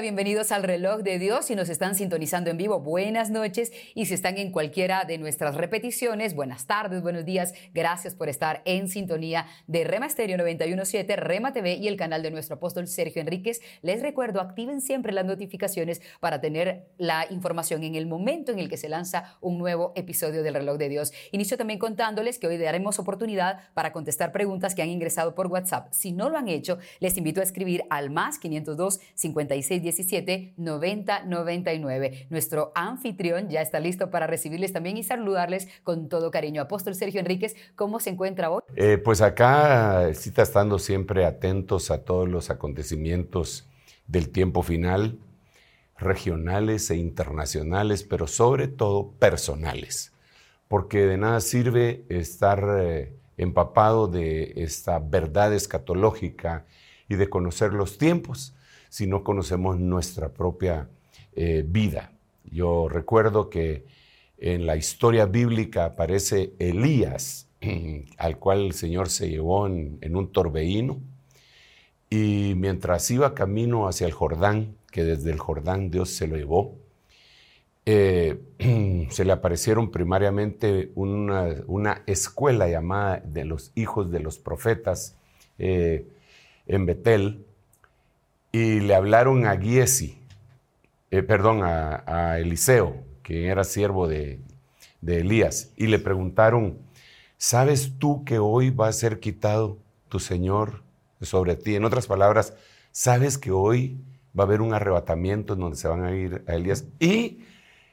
Bienvenidos al reloj de Dios. Si nos están sintonizando en vivo, buenas noches. Y si están en cualquiera de nuestras repeticiones, buenas tardes, buenos días. Gracias por estar en sintonía de Rema Stereo 917, Rema TV y el canal de nuestro apóstol Sergio Enríquez. Les recuerdo, activen siempre las notificaciones para tener la información en el momento en el que se lanza un nuevo episodio del reloj de Dios. Inicio también contándoles que hoy daremos oportunidad para contestar preguntas que han ingresado por WhatsApp. Si no lo han hecho, les invito a escribir al más 502 55 17 90 99. Nuestro anfitrión ya está listo para recibirles también y saludarles con todo cariño. Apóstol Sergio Enríquez, ¿cómo se encuentra hoy? Eh, pues acá sí está estando siempre atentos a todos los acontecimientos del tiempo final, regionales e internacionales, pero sobre todo personales, porque de nada sirve estar eh, empapado de esta verdad escatológica y de conocer los tiempos si no conocemos nuestra propia eh, vida. Yo recuerdo que en la historia bíblica aparece Elías, al cual el Señor se llevó en, un torbellino, y mientras iba camino hacia el Jordán, que desde el Jordán Dios se lo llevó, eh, se le aparecieron primariamente una, escuela llamada de los hijos de los profetas eh, en Betel, y le hablaron a Giesi, eh, perdón, a, Eliseo, que era siervo de, Elías, y le preguntaron, ¿sabes tú que hoy va a ser quitado tu Señor sobre ti? En otras palabras, ¿sabes que hoy va a haber un arrebatamiento en donde se van a ir a Elías? Y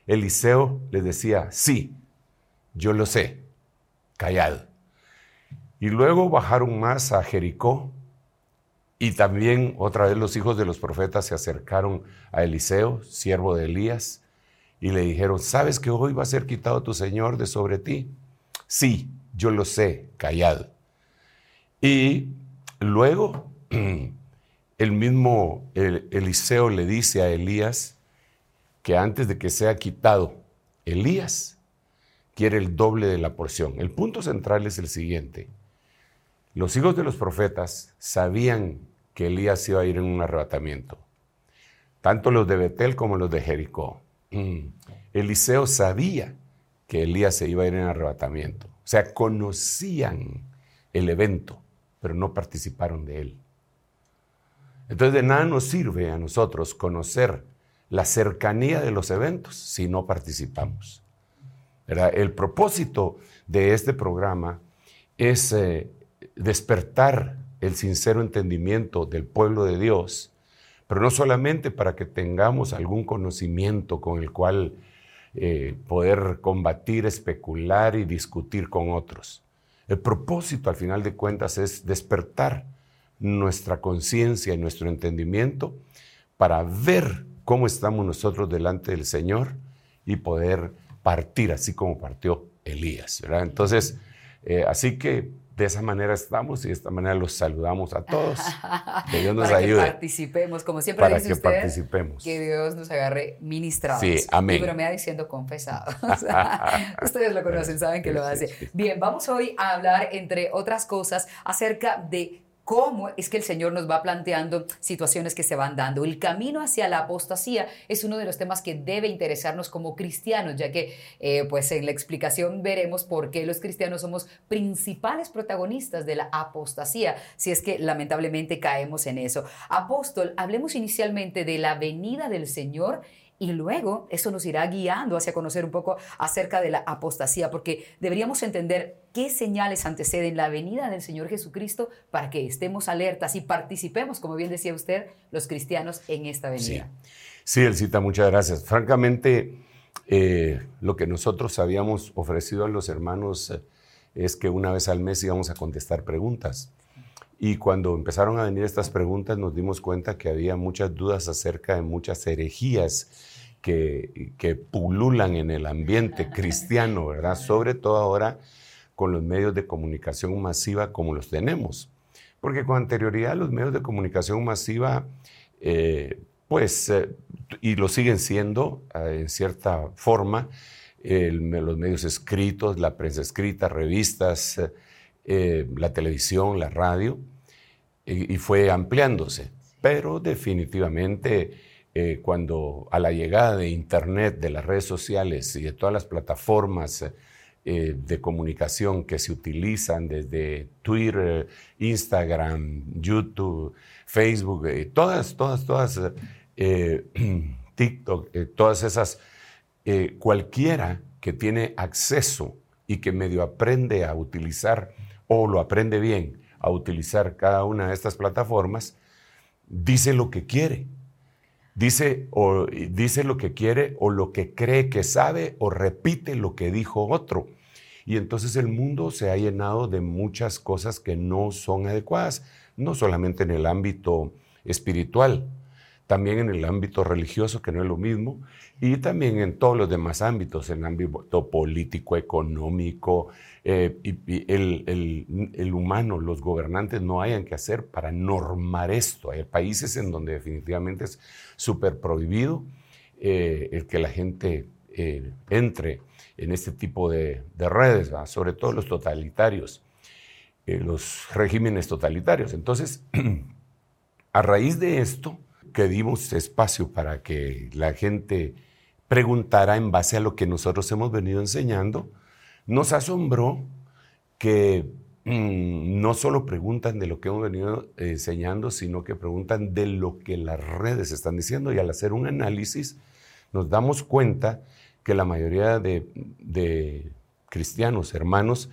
Eliseo le decía, sí, yo lo sé, callado. Y luego bajaron más a Jericó y también otra vez los hijos de los profetas se acercaron a Eliseo, siervo de Elías, y le dijeron, ¿sabes que hoy va a ser quitado tu Señor de sobre ti? Sí, yo lo sé, callado. Y luego el mismo Eliseo le dice a Elías que antes de que sea quitado Elías, quiere el doble de la porción. El punto central es el siguiente. Los hijos de los profetas sabían Elías iba a ir en un arrebatamiento. Tanto los de Betel como los de Jericó. Mm. Eliseo sabía que Elías se iba a ir en arrebatamiento. O sea, conocían el evento, pero no participaron de él. Entonces de nada nos sirve a nosotros conocer la cercanía de los eventos si no participamos. El propósito de este programa es eh, despertar el sincero entendimiento del pueblo de Dios, pero no solamente para que tengamos algún conocimiento con el cual eh, poder combatir, especular y discutir con otros. El propósito, al final de cuentas, es despertar nuestra conciencia y nuestro entendimiento para ver cómo estamos nosotros delante del Señor y poder partir así como partió Elías. Entonces, eh, así que de esa manera estamos y de esta manera los saludamos a todos. Que Dios nos para ayude. Que participemos, como siempre para dice que usted, participemos. Que Dios nos agarre ministrados. Sí, amén. Y bromea diciendo confesados. ustedes lo conocen, saben que lo hace. Bien, vamos hoy a hablar, entre otras cosas, acerca de cómo es que el Señor nos va planteando situaciones que se van dando. El camino hacia la apostasía es uno de los temas que debe interesarnos como cristianos, ya que eh, pues en la explicación veremos por qué los cristianos somos principales protagonistas de la apostasía, si es que lamentablemente caemos en eso. Apóstol, hablemos inicialmente de la venida del Señor y luego eso nos irá guiando hacia conocer un poco acerca de la apostasía, porque deberíamos entender qué señales anteceden la venida del Señor Jesucristo para que estemos alertas y participemos, como bien decía usted, los cristianos en esta venida. Sí, Elcita, muchas gracias. Francamente, eh, lo que nosotros habíamos ofrecido a los hermanos eh, es que una vez al mes íbamos a contestar preguntas. Y cuando empezaron a venir estas preguntas nos dimos cuenta que había muchas dudas acerca de muchas herejías que, que pululan en el ambiente cristiano, ¿verdad? Sobre todo ahora con los medios de comunicación masiva como los tenemos. Porque con anterioridad los medios de comunicación masiva, eh, pues, eh, y lo siguen siendo eh, en cierta forma, los medios escritos, la prensa escrita, revistas, la televisión, la radio, y, y fue ampliándose. Pero definitivamente cuando a la llegada de Internet, de las redes sociales y de todas las plataformas, eh, de comunicación que se utilizan desde Twitter, Instagram, YouTube, Facebook, eh, todas, todas, todas, eh, TikTok, todas esas, cualquiera que tiene acceso y que medio aprende a utilizar o lo aprende bien a utilizar cada una de estas plataformas, dice lo que quiere. Dice, o, dice lo que quiere o lo que cree que sabe o repite lo que dijo otro. Y entonces el mundo se ha llenado de muchas cosas que no son adecuadas, no solamente en el ámbito espiritual, también en el ámbito religioso, que no es lo mismo, y también en todos los demás ámbitos, en el ámbito político, económico, eh, y, el, humano, los gobernantes no hayan que hacer para normar esto. Hay países en donde definitivamente es súper prohibido eh, el que la gente eh, entre en este tipo de, redes, sobre todo los totalitarios, los regímenes totalitarios. Entonces, a raíz de esto, que dimos espacio para que la gente preguntara en base a lo que nosotros hemos venido enseñando, nos asombró que mm, no solo preguntan de lo que hemos venido enseñando, sino que preguntan de lo que las redes están diciendo. Y al hacer un análisis nos damos cuenta que la mayoría de, de cristianos, hermanos,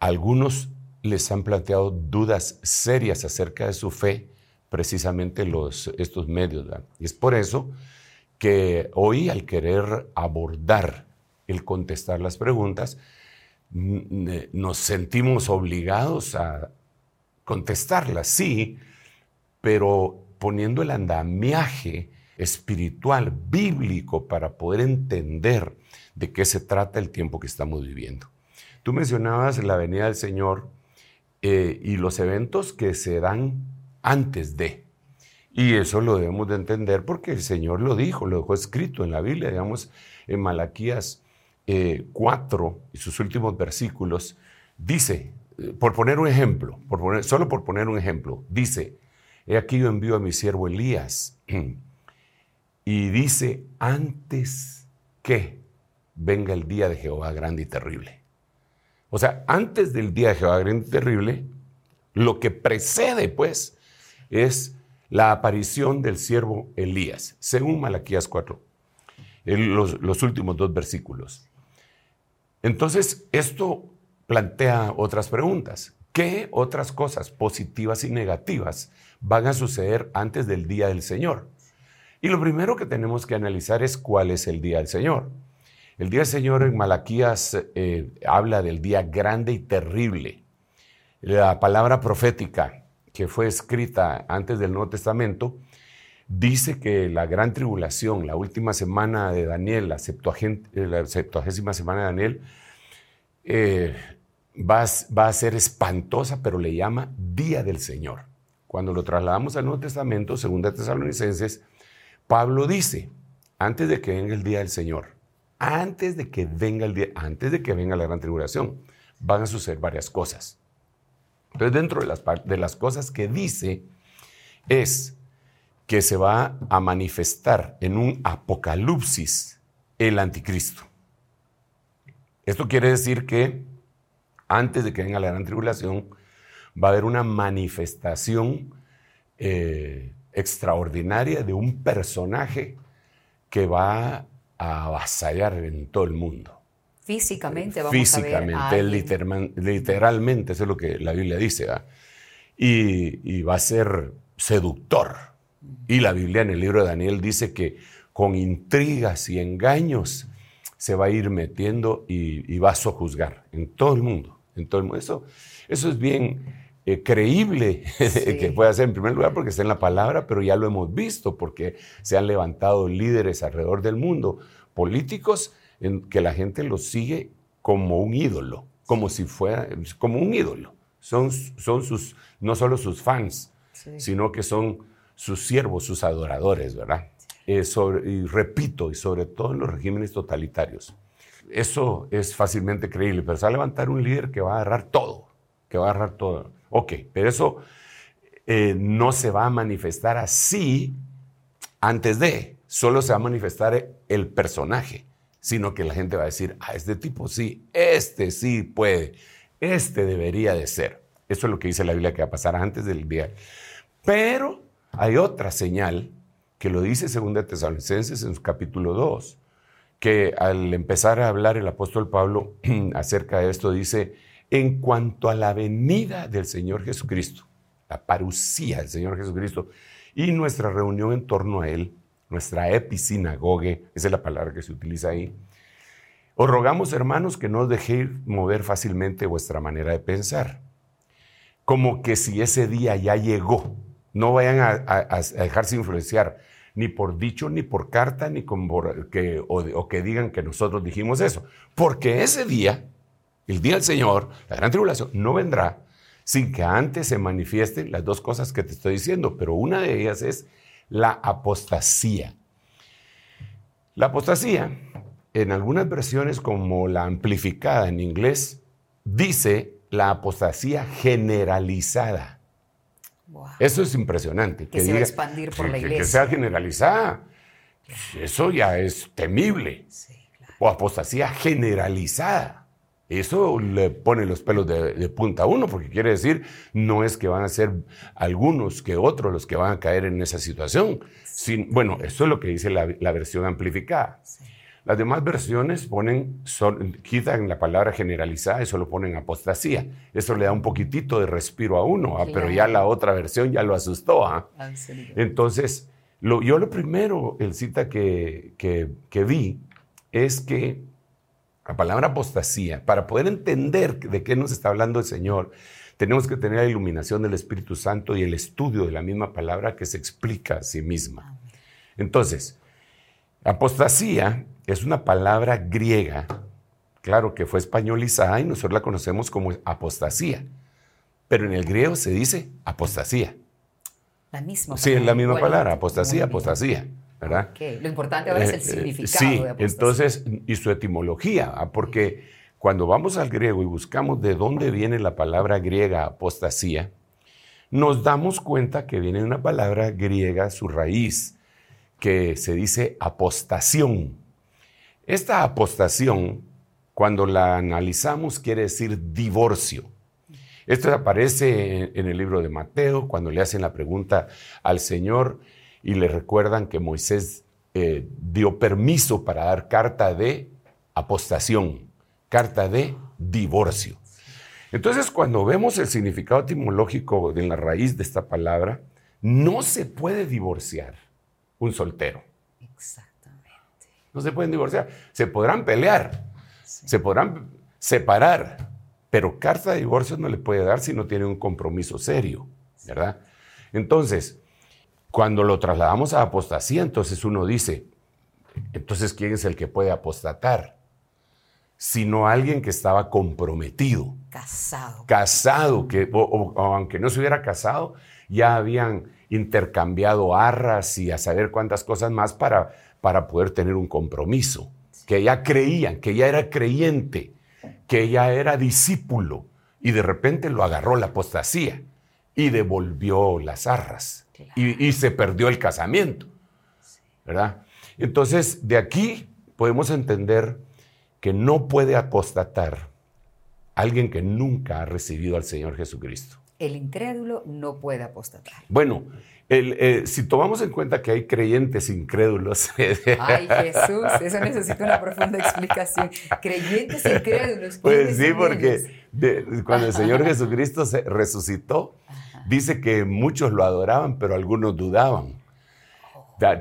algunos les han planteado dudas serias acerca de su fe, precisamente los, estos medios. Y es por eso que hoy al querer abordar el contestar las preguntas, nos sentimos obligados a contestarlas, sí, pero poniendo el andamiaje espiritual, bíblico, para poder entender de qué se trata el tiempo que estamos viviendo. Tú mencionabas la venida del Señor eh, y los eventos que se dan antes de. Y eso lo debemos de entender porque el Señor lo dijo, lo dejó escrito en la Biblia, digamos, en Malaquías 4 eh, y sus últimos versículos, dice, eh, por poner un ejemplo, por poner, solo por poner un ejemplo, dice, he aquí yo envío a mi siervo Elías y dice, antes que venga el día de Jehová grande y terrible. O sea, antes del día de Jehová grande y terrible, lo que precede, pues, es la aparición del siervo Elías, según Malaquías 4, los, últimos dos versículos. Entonces, esto plantea otras preguntas. ¿Qué otras cosas positivas y negativas van a suceder antes del día del Señor? Y lo primero que tenemos que analizar es cuál es el día del Señor. El día del Señor en Malaquías eh, habla del día grande y terrible. La palabra profética que fue escrita antes del Nuevo Testamento, dice que la gran tribulación, la última semana de Daniel, la, eh, septuagésima semana de Daniel, eh, va, a ser espantosa, pero le llama Día del Señor. Cuando lo trasladamos al Nuevo Testamento, segunda Tesalonicenses, Pablo dice, antes de que venga el día del Señor, antes de que venga el día, antes de que venga la gran tribulación, van a suceder varias cosas. Entonces, dentro de las, de las cosas que dice es que se va a manifestar en un apocalipsis el anticristo. Esto quiere decir que antes de que venga la gran tribulación, va a haber una manifestación eh, extraordinaria de un personaje que va a avasallar en todo el mundo. Físicamente, vamos Físicamente, a ver literalmente, eso es lo que la Biblia dice. Y, va a ser seductor. Y la Biblia en el libro de Daniel dice que con intrigas y engaños se va a ir metiendo y, va a sojuzgar en todo el mundo. En todo el mundo. Eso, eso es bien, eh, creíble que puede hacer en primer lugar porque está en la palabra, pero ya lo hemos visto porque se han levantado líderes alrededor del mundo, políticos en que la gente los sigue como un ídolo, como si fuera, como un ídolo. Son, son sus, no solo sus fans, sino que son sus siervos, sus adoradores, ¿verdad? Eh, y repito, y sobre todo en los regímenes totalitarios. Eso es fácilmente creíble, pero se va a levantar un líder que va a agarrar todo, que va a agarrar todo. Ok, pero eso eh, no se va a manifestar así antes de, solo se va a manifestar el personaje, sino que la gente va a decir, ah, este tipo sí, este sí puede, este debería de ser. Eso es lo que dice la Biblia que va a pasar antes del día. Pero hay otra señal que lo dice 2 Tesalonicenses en su capítulo 2, que al empezar a hablar el apóstol Pablo acerca de esto dice, en cuanto a la venida del Señor Jesucristo, la parucía del Señor Jesucristo y nuestra reunión en torno a Él, nuestra episinagoge, esa es la palabra que se utiliza ahí, os rogamos, hermanos, que no os dejéis mover fácilmente vuestra manera de pensar, como que si ese día ya llegó, no vayan a, dejarse influenciar ni por dicho, ni por carta, ni que, o, que digan que nosotros dijimos eso. Porque ese día, el día del Señor, la gran tribulación, no vendrá sin que antes se manifiesten las dos cosas que te estoy diciendo. Pero una de ellas es la apostasía. La apostasía, en algunas versiones como la amplificada en inglés, dice la apostasía generalizada. Eso es impresionante. Que, se va a expandir por la iglesia. Que, sea generalizada. Eso ya es temible. O apostasía generalizada. Eso le pone los pelos de, punta a uno, porque quiere decir, no es que van a ser algunos que otros los que van a caer en esa situación. Sin, bueno, eso es lo que dice la, la versión amplificada. Las demás versiones ponen, quitan la palabra generalizada y solo ponen apostasía. Eso le da un poquitito de respiro a uno, ¿ah? pero ya la otra versión ya lo asustó. ¿ah? Entonces, lo, yo lo primero, el cita que, que, que vi, es que la palabra apostasía, para poder entender de qué nos está hablando el Señor, tenemos que tener la iluminación del Espíritu Santo y el estudio de la misma palabra que se explica a sí misma. Entonces, apostasía es una palabra griega, claro que fue españolizada y nosotros la conocemos como apostasía, pero en el griego se dice apostasía. La misma palabra. Sí, es la misma palabra, apostasía, apostasía. ¿Verdad? Lo importante ahora es el eh, eh, significado sí, entonces, y su etimología, ¿ah? porque cuando vamos al griego y buscamos de dónde viene la palabra griega apostasía, nos damos cuenta que viene una palabra griega, su raíz, que se dice apostación. Esta apostación, cuando la analizamos, quiere decir divorcio. Esto aparece en el libro de Mateo, cuando le hacen la pregunta al Señor y le recuerdan que Moisés eh, dio permiso para dar carta de apostación, carta de divorcio. Entonces, cuando vemos el significado etimológico de la raíz de esta palabra, no se puede divorciar un soltero. Exactamente. No se pueden divorciar. Se podrán pelear, se podrán separar, pero carta de divorcio no le puede dar si no tiene un compromiso serio, ¿verdad? Entonces, cuando lo trasladamos a apostasía, entonces uno dice, entonces, ¿quién es el que puede apostatar? Sino alguien que estaba comprometido. Casado. Casado, que, aunque no se hubiera casado, ya habían intercambiado arras y a saber cuántas cosas más para, para poder tener un compromiso. Que ya creían, que ya era creyente, que ya era discípulo y de repente lo agarró la apostasía y devolvió las arras y, se perdió el casamiento. ¿Verdad? Entonces, de aquí podemos entender que no puede apostatar alguien que nunca ha recibido al Señor Jesucristo. El incrédulo no puede apostatar. Bueno, eh, si tomamos en cuenta que hay creyentes incrédulos. Ay, Jesús, eso necesita una profunda explicación. Creyentes incrédulos. Pues sí, porque cuando el Señor Jesucristo se resucitó, dice que muchos lo adoraban, pero algunos dudaban.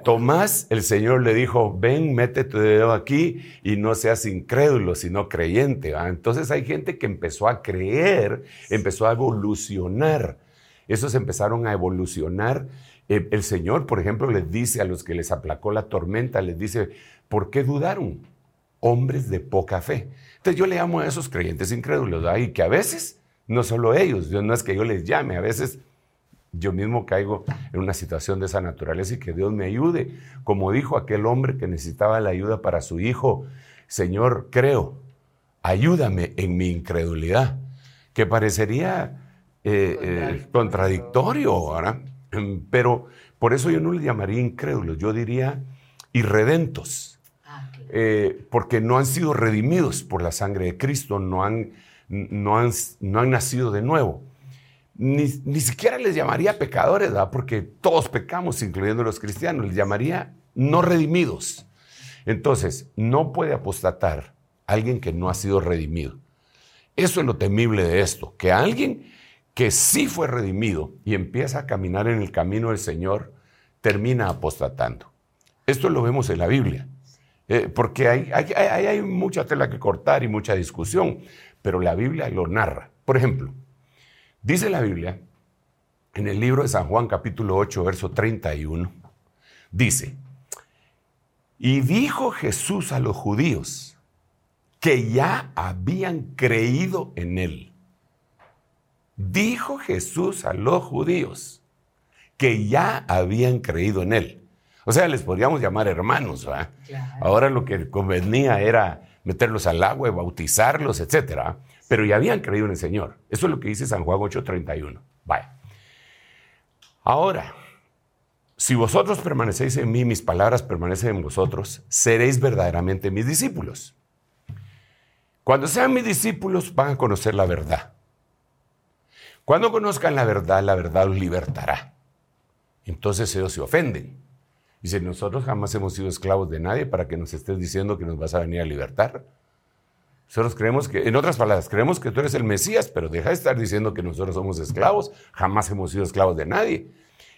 Tomás, el Señor le dijo, ven, mete tu dedo aquí y no seas incrédulo, sino creyente. Entonces hay gente que empezó a creer, empezó a evolucionar. Esos empezaron a evolucionar. Eh, el Señor, por ejemplo, les dice a los que les aplacó la tormenta, les dice, ¿por qué dudaron? Hombres de poca fe. Entonces yo le llamo a esos creyentes incrédulos, y que a veces, no solo ellos, no es que yo les llame, a veces yo mismo caigo en una situación de esa naturaleza y que Dios me ayude. Como dijo aquel hombre que necesitaba la ayuda para su hijo, Señor, creo, ayúdame en mi incredulidad, que parecería eh, eh, contradictorio, ¿verdad? Pero por eso yo no le llamaría incrédulos, yo diría irredentos, ah, eh, porque no han sido redimidos por la sangre de Cristo, no han, no han, no han nacido de nuevo ni, siquiera les llamaría pecadores, ¿verdad? porque todos pecamos, incluyendo los cristianos, les llamaría no redimidos. Entonces, no puede apostatar alguien que no ha sido redimido. Eso es lo temible de esto, que alguien que sí fue redimido y empieza a caminar en el camino del Señor, termina apostatando. Esto lo vemos en la Biblia, eh, porque hay, hay mucha tela que cortar y mucha discusión, pero la Biblia lo narra. Por ejemplo, Dice la Biblia, en el libro de San Juan capítulo 8, verso 31, dice, y dijo Jesús a los judíos que ya habían creído en él. Dijo Jesús a los judíos que ya habían creído en él. O sea, les podríamos llamar hermanos, ¿verdad? Ahora lo que convenía era meterlos al agua, bautizarlos, etcétera pero ya habían creído en el Señor. Eso es lo que dice San Juan 8:31. Vaya. Ahora, si vosotros permanecéis en mí, mis palabras permanecen en vosotros, seréis verdaderamente mis discípulos. Cuando sean mis discípulos van a conocer la verdad. Cuando conozcan la verdad, la verdad los libertará. Entonces ellos se ofenden. Dicen, nosotros jamás hemos sido esclavos de nadie para que nos estés diciendo que nos vas a venir a libertar. Nosotros creemos que, en otras palabras, creemos que tú eres el Mesías, pero deja de estar diciendo que nosotros somos esclavos, jamás hemos sido esclavos de nadie.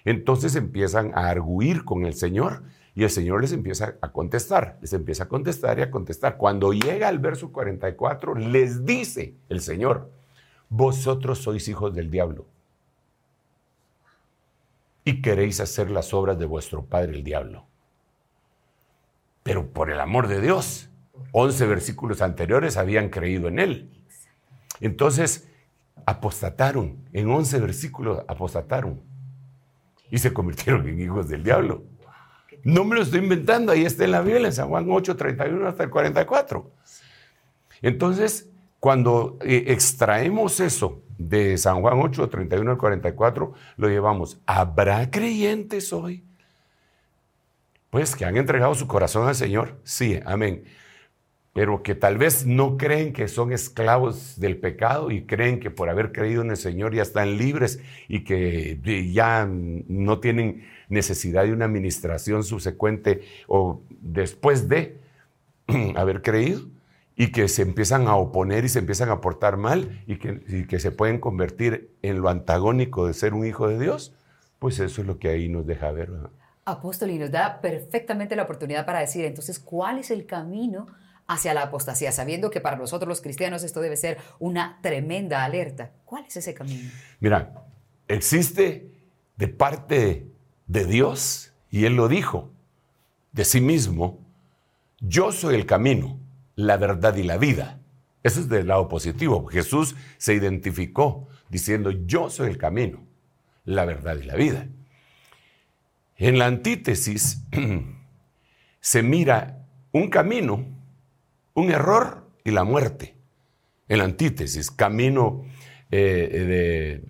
Entonces empiezan a arguir con el Señor y el Señor les empieza a contestar, les empieza a contestar y a contestar. Cuando llega al verso 44, les dice el Señor, vosotros sois hijos del diablo y queréis hacer las obras de vuestro padre el diablo. Pero por el amor de Dios, 11 versículos anteriores habían creído en él. Entonces, apostataron, en 11 versículos apostataron y se convirtieron en hijos del diablo. No me lo estoy inventando, ahí está en la Biblia, en San Juan 8, 31 hasta el 44. Entonces, cuando eh, extraemos eso de San Juan 8, 31 al 44, lo llevamos. ¿Habrá creyentes hoy? Pues que han entregado su corazón al Señor. Sí, amén pero que tal vez no creen que son esclavos del pecado y creen que por haber creído en el Señor ya están libres y que ya no tienen necesidad de una administración subsecuente o después de haber creído y que se empiezan a oponer y se empiezan a portar mal y que, que se pueden convertir en lo antagónico de ser un hijo de Dios, pues eso es lo que ahí nos deja ver. Apóstol, y nos da perfectamente la oportunidad para decir entonces cuál es el camino hacia la apostasía, sabiendo que para nosotros los cristianos esto debe ser una tremenda alerta. ¿Cuál es ese camino? Mira, existe de parte de Dios, y Él lo dijo de sí mismo, yo soy el camino, la verdad y la vida. Eso es del lado positivo. Jesús se identificó diciendo, yo soy el camino, la verdad y la vida. En la antítesis se mira un camino un error y la muerte. En la antítesis, camino eh,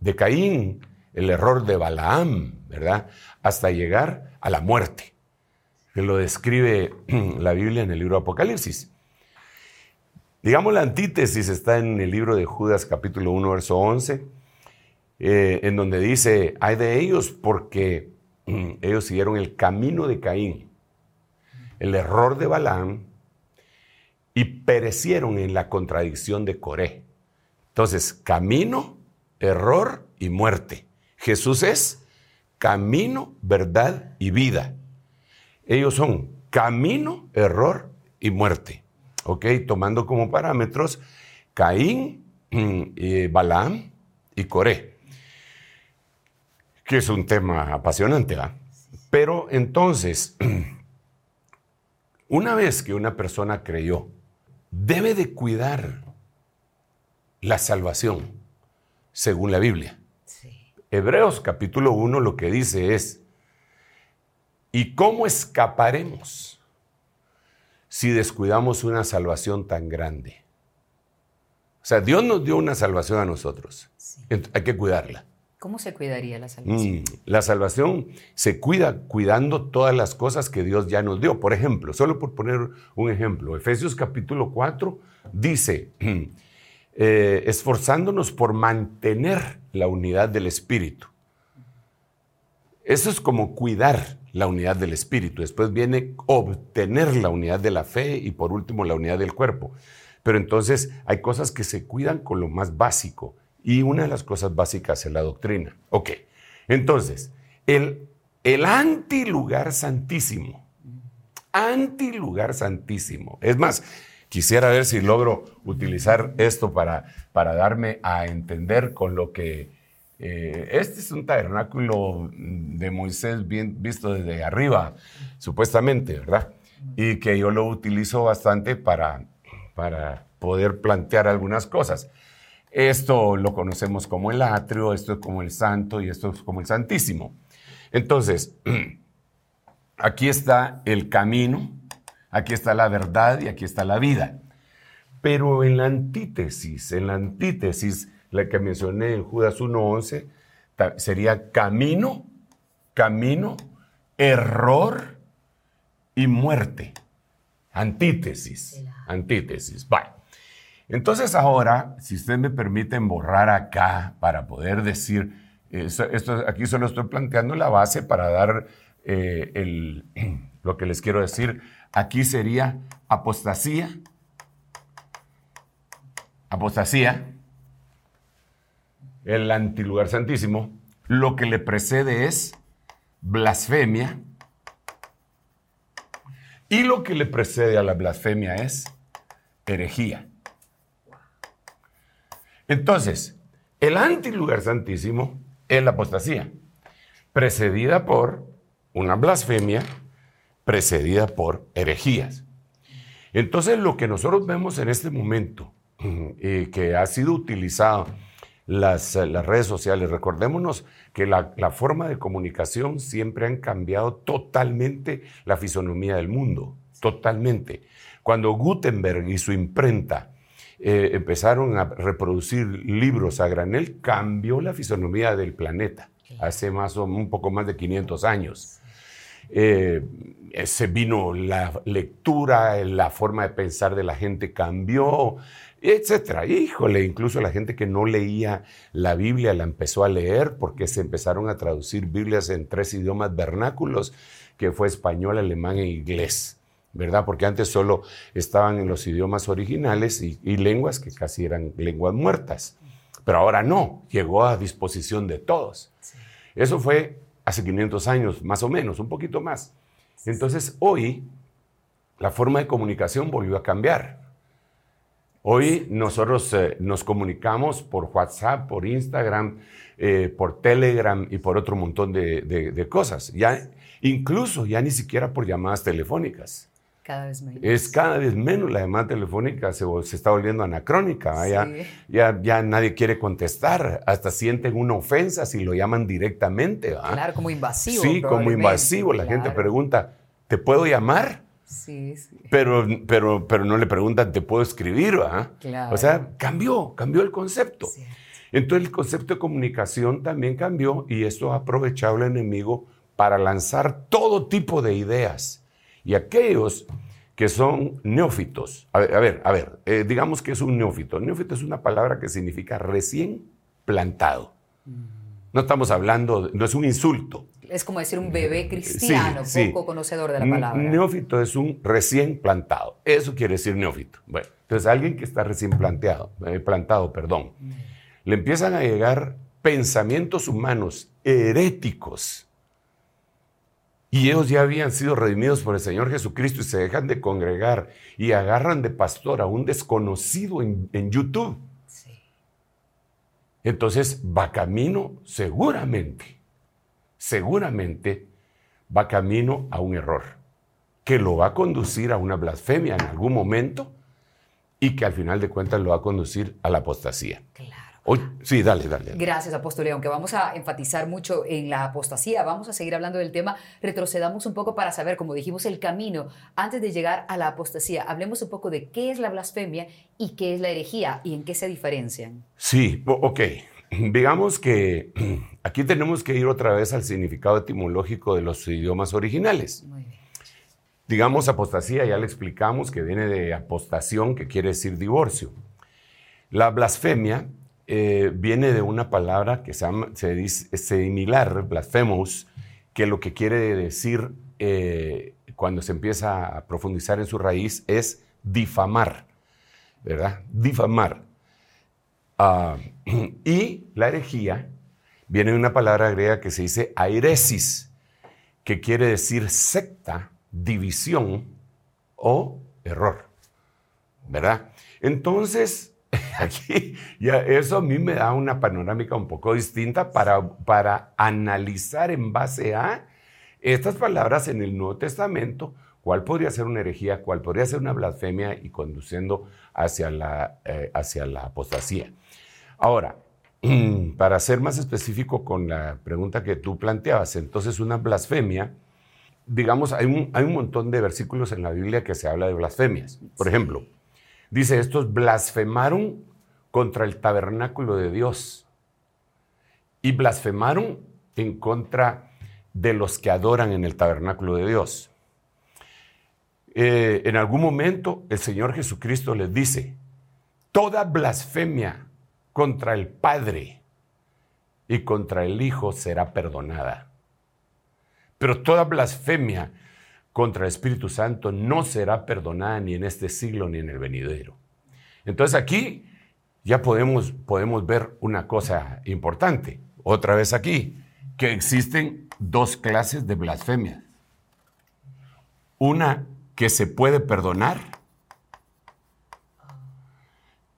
de, Caín, el error de Balaam, ¿verdad? Hasta llegar a la muerte, que lo describe la Biblia en el libro Apocalipsis. Digamos, la antítesis está en el libro de Judas capítulo 1, verso 11, eh, en donde dice, hay de ellos porque ellos siguieron el camino de Caín, el error de Balaam y perecieron en la contradicción de Coré. Entonces, camino, error y muerte. Jesús es camino, verdad y vida. Ellos son camino, error y muerte. ¿Ok? Tomando como parámetros Caín, eh, Balaam y Coré. Que es un tema apasionante, ¿verdad? Pero entonces, una vez que una persona creyó, debe de cuidar la salvación, según la Biblia. Hebreos capítulo 1 lo que dice es, ¿y cómo escaparemos si descuidamos una salvación tan grande? O sea, Dios nos dio una salvación a nosotros. Hay que cuidarla. ¿Cómo se cuidaría la salvación? Mm, la salvación se cuida cuidando todas las cosas que Dios ya nos dio. Por ejemplo, solo por poner un ejemplo, Efesios capítulo 4 dice, eh, esforzándonos por mantener la unidad del Espíritu. Eso es como cuidar la unidad del Espíritu. Después viene obtener la unidad de la fe y por último la unidad del cuerpo. Pero entonces hay cosas que se cuidan con lo más básico y una de las cosas básicas es la doctrina. Ok, entonces, el, el antilugar santísimo, antilugar santísimo, es más, quisiera ver si logro utilizar esto para, para darme a entender con lo que... Eh, este es un tabernáculo de Moisés visto desde arriba, supuestamente, ¿verdad? Y que yo lo utilizo bastante para, para poder plantear algunas cosas. Esto lo conocemos como el atrio, esto es como el santo y esto es como el santísimo. Entonces, aquí está el camino, aquí está la verdad y aquí está la vida. Pero en la antítesis, en la antítesis, la que mencioné en Judas 1.11, sería camino, camino, error y muerte. Antítesis, antítesis. Vale. Entonces ahora, si ustedes me permiten borrar acá para poder decir, esto, aquí solo estoy planteando la base para dar eh, el, lo que les quiero decir. Aquí sería apostasía, apostasía, el antilugar santísimo. Lo que le precede es blasfemia. Y lo que le precede a la blasfemia es herejía. Entonces, el antilugar santísimo es la apostasía, precedida por una blasfemia, precedida por herejías. Entonces, lo que nosotros vemos en este momento, eh, que ha sido utilizado las, las redes sociales, recordémonos que la, la forma de comunicación siempre han cambiado totalmente la fisonomía del mundo, totalmente. Cuando Gutenberg y su imprenta eh, empezaron a reproducir libros a granel, cambió la fisonomía del planeta. Hace más o un poco más de 500 años. Eh, se vino la lectura, la forma de pensar de la gente cambió, etcétera. Híjole, incluso la gente que no leía la Biblia la empezó a leer porque se empezaron a traducir Biblias en tres idiomas vernáculos, que fue español, alemán e inglés. ¿verdad? Porque antes solo estaban en los idiomas originales y, lenguas que casi eran lenguas muertas. Pero ahora no, llegó a disposición de todos. Eso fue hace 500 años, más o menos, un poquito más. Entonces, hoy la forma de comunicación volvió a cambiar. Hoy nosotros eh, nos comunicamos por WhatsApp, por Instagram, eh, por Telegram y por otro montón de, de, cosas. Ya, incluso ya ni siquiera por llamadas telefónicas. Cada vez menos. Es cada vez menos. La llamada telefónica se, se está volviendo anacrónica. Ya, ya, ya, nadie quiere contestar. Hasta sienten una ofensa si lo llaman directamente. Claro, como invasivo. Sí, como invasivo. La gente pregunta, ¿te puedo llamar? Sí, sí. Pero, pero, pero no le preguntan, ¿te puedo escribir? Claro. O sea, cambió, cambió el concepto. Entonces el concepto de comunicación también cambió y esto ha aprovechado el enemigo para lanzar todo tipo de ideas y aquellos que son neófitos, a ver, a ver, eh, digamos que es un neófito. Neófito es una palabra que significa recién plantado. No estamos hablando, no es un insulto. Es como decir un bebé cristiano, poco conocedor de la palabra. Neófito es un recién plantado. Eso quiere decir neófito. Bueno, entonces alguien que está recién planteado, eh, plantado, perdón, le empiezan a llegar pensamientos humanos heréticos. Y ellos ya habían sido redimidos por el Señor Jesucristo y se dejan de congregar y agarran de pastor a un desconocido en, en YouTube. Sí. Entonces va camino seguramente, seguramente va camino a un error, que lo va a conducir a una blasfemia en algún momento y que al final de cuentas lo va a conducir a la apostasía. Claro. Hoy, sí, dale, dale. Gracias, apóstol. Aunque vamos a enfatizar mucho en la apostasía, vamos a seguir hablando del tema. Retrocedamos un poco para saber, como dijimos, el camino antes de llegar a la apostasía. Hablemos un poco de qué es la blasfemia y qué es la herejía y en qué se diferencian. Sí, ok. Digamos que aquí tenemos que ir otra vez al significado etimológico de los idiomas originales. Muy bien. Digamos, apostasía, ya le explicamos que viene de apostación, que quiere decir divorcio. La blasfemia eh, viene de una palabra que se, llama, se dice es similar, blasphemous, que lo que quiere decir eh, cuando se empieza a profundizar en su raíz es difamar, ¿verdad? Difamar. Ah, y la herejía viene de una palabra griega que se dice airesis, que quiere decir secta, división o error. ¿Verdad? Entonces, aquí ya eso a mí me da una panorámica un poco distinta para, para analizar en base a estas palabras en el Nuevo Testamento, cuál podría ser una herejía, cuál podría ser una blasfemia y conduciendo hacia la, eh, hacia la apostasía. Ahora, para ser más específico con la pregunta que tú planteabas, entonces una blasfemia, digamos, hay un, hay un montón de versículos en la Biblia que se habla de blasfemias. Por ejemplo, dice, estos blasfemaron contra el tabernáculo de Dios y blasfemaron en contra de los que adoran en el tabernáculo de Dios. Eh, en algún momento el Señor Jesucristo les dice, toda blasfemia contra el Padre y contra el Hijo será perdonada. Pero toda blasfemia contra el Espíritu Santo no será perdonada ni en este siglo ni en el venidero. Entonces aquí ya podemos, podemos ver una cosa importante, otra vez aquí, que existen dos clases de blasfemia. Una que se puede perdonar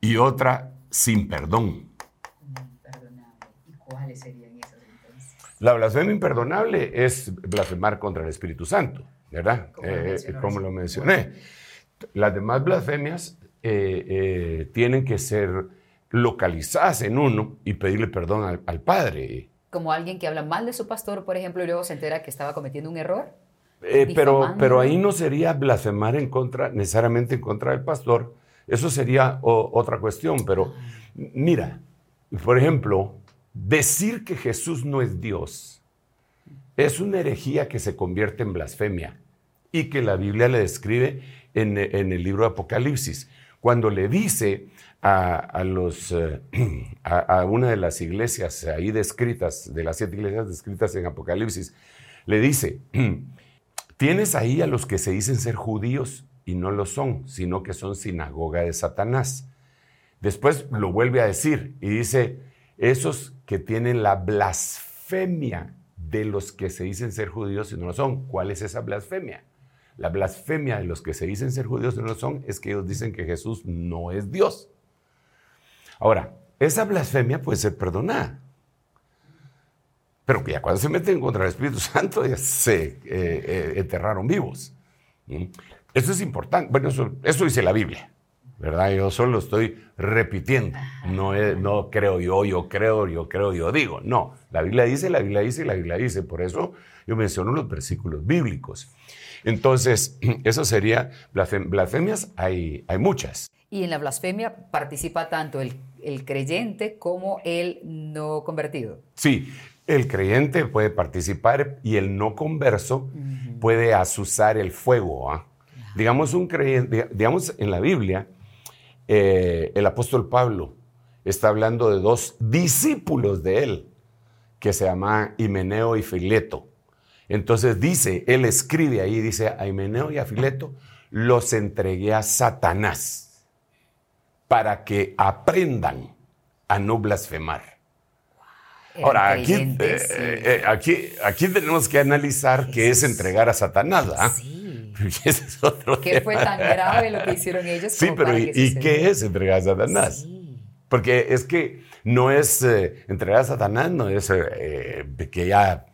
y otra sin perdón. ¿Y cuáles serían esas entonces? La blasfemia imperdonable es blasfemar contra el Espíritu Santo, ¿verdad? Como lo Eh, como lo mencioné. Las demás blasfemias eh, eh, tienen que ser localizadas en uno y pedirle perdón al, al Padre. Como alguien que habla mal de su pastor, por ejemplo, y luego se entera que estaba cometiendo un error. Eh, pero, pero ahí no sería blasfemar en contra, necesariamente en contra del pastor. Eso sería otra cuestión. Pero mira, por ejemplo, decir que Jesús no es Dios es una herejía que se convierte en blasfemia y que la Biblia le describe en, en el libro de Apocalipsis. Cuando le dice a, a los, eh, a una de las iglesias ahí descritas, de las siete iglesias descritas en Apocalipsis, le dice, Tienes ahí a los que se dicen ser judíos y no lo son, sino que son sinagoga de Satanás. Después lo vuelve a decir y dice, esos que tienen la blasfemia de los que se dicen ser judíos y no lo son. ¿Cuál es esa blasfemia? La blasfemia de los que se dicen ser judíos y no lo son es que ellos dicen que Jesús no es Dios. Ahora, esa blasfemia puede ser perdonada. Pero que ya cuando se meten contra el Espíritu Santo ya se eh, eh, enterraron vivos. Eso es importante. Bueno, eso, eso dice la Biblia, ¿verdad? Yo solo estoy repitiendo. No, es- no creo yo, yo creo, yo creo, yo digo. No, la Biblia dice, la Biblia dice, la Biblia dice. Por eso yo menciono los versículos bíblicos. Entonces, eso sería, blasfem- blasfemias hay, hay muchas. Y en la blasfemia participa tanto el, el creyente como el no convertido. Sí, el creyente puede participar y el no converso puede azuzar el fuego. ¿ah? Digamos, un creyente, digamos, en la Biblia, eh, el apóstol Pablo está hablando de dos discípulos de él, que se llaman Himeneo y Fileto. Entonces dice, él escribe ahí, dice, a Himeneo y a Fileto los entregué a Satanás para que aprendan a no blasfemar. Ahora, aquí, eh, eh, aquí, aquí tenemos que analizar qué es entregar a Satanás. Sí. Ese es otro ¿Qué fue tan grave lo que hicieron ellos? Sí, pero ¿y, que y se qué es entregar a Satanás? Sí. Porque es que no es eh, entregar a Satanás, no es eh, de que ya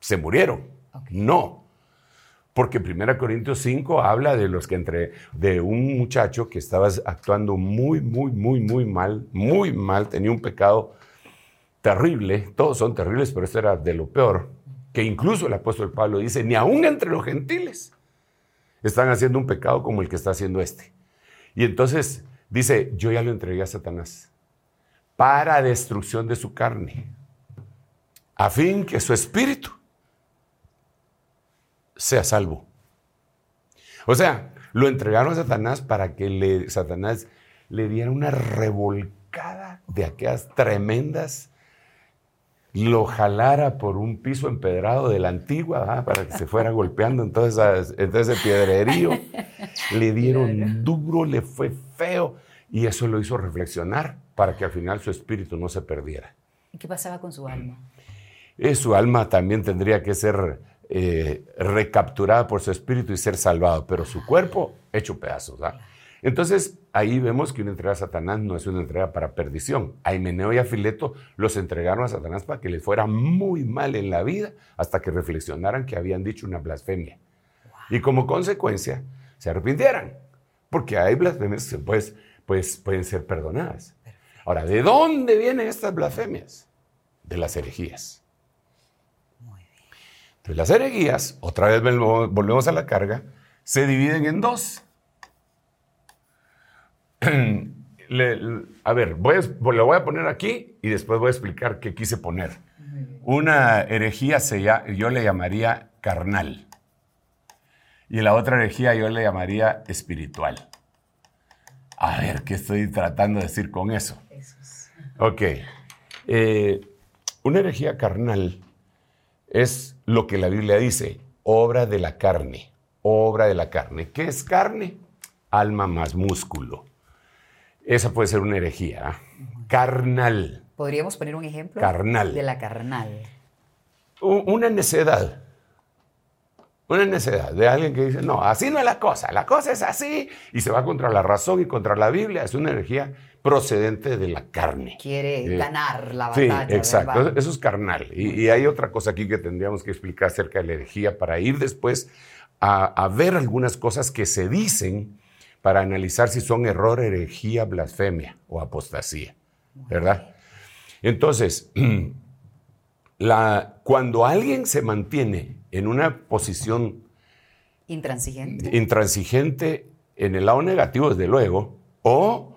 se murieron. No. Porque 1 Corintios 5 habla de los que entre de un muchacho que estaba actuando muy, muy, muy, muy mal, muy mal, tenía un pecado terrible, todos son terribles, pero este era de lo peor, que incluso el apóstol Pablo dice, ni aún entre los gentiles están haciendo un pecado como el que está haciendo este. Y entonces dice, yo ya lo entregué a Satanás para destrucción de su carne, a fin que su espíritu sea salvo. O sea, lo entregaron a Satanás para que le, Satanás le diera una revolcada de aquellas tremendas, lo jalara por un piso empedrado de la antigua, ¿verdad? para que se fuera golpeando en todo, esas- en todo ese piedrerío. Le dieron duro, le fue feo, y eso lo hizo reflexionar para que al final su espíritu no se perdiera. ¿Y qué pasaba con su alma? Eh, su alma también tendría que ser eh, recapturada por su espíritu y ser salvado, pero su cuerpo hecho pedazos. ¿ah? Entonces, ahí vemos que una entrega a Satanás no es una entrega para perdición. A Himeneo y a Fileto los entregaron a Satanás para que les fuera muy mal en la vida hasta que reflexionaran que habían dicho una blasfemia. Y como consecuencia, se arrepintieran. Porque hay blasfemias que pues, pues, pueden ser perdonadas. Ahora, ¿de dónde vienen estas blasfemias? De las herejías. Entonces, las herejías, otra vez vol- volvemos a la carga, se dividen en dos. Le- a ver, voy a- lo voy a poner aquí y después voy a explicar qué quise poner. Una herejía se ya- yo le llamaría carnal. Y la otra herejía yo le llamaría espiritual. A ver, ¿qué estoy tratando de decir con eso? Ok. Eh, una herejía carnal es lo que la Biblia dice, obra de la carne, obra de la carne. ¿Qué es carne? Alma más músculo. Esa puede ser una herejía. ¿ah? Carnal, ¿Podríamos poner un ejemplo? Carnal. De la carnal. Una necedad. Una necedad de alguien que dice, no, así no es la cosa, la cosa es así, y se va contra la razón y contra la Biblia. Es una energía procedente de la carne. Quiere Eh, ganar la Sí, batalla. exacto. verbal. Eso, es carnal. Y, y hay otra cosa aquí que tendríamos que explicar acerca de la herejía para ir después a, a ver algunas cosas que se dicen para analizar si son error, herejía, blasfemia o apostasía. ¿Verdad? Entonces, la, cuando alguien se mantiene en una posición Intransigente. intransigente en el lado negativo, desde luego, o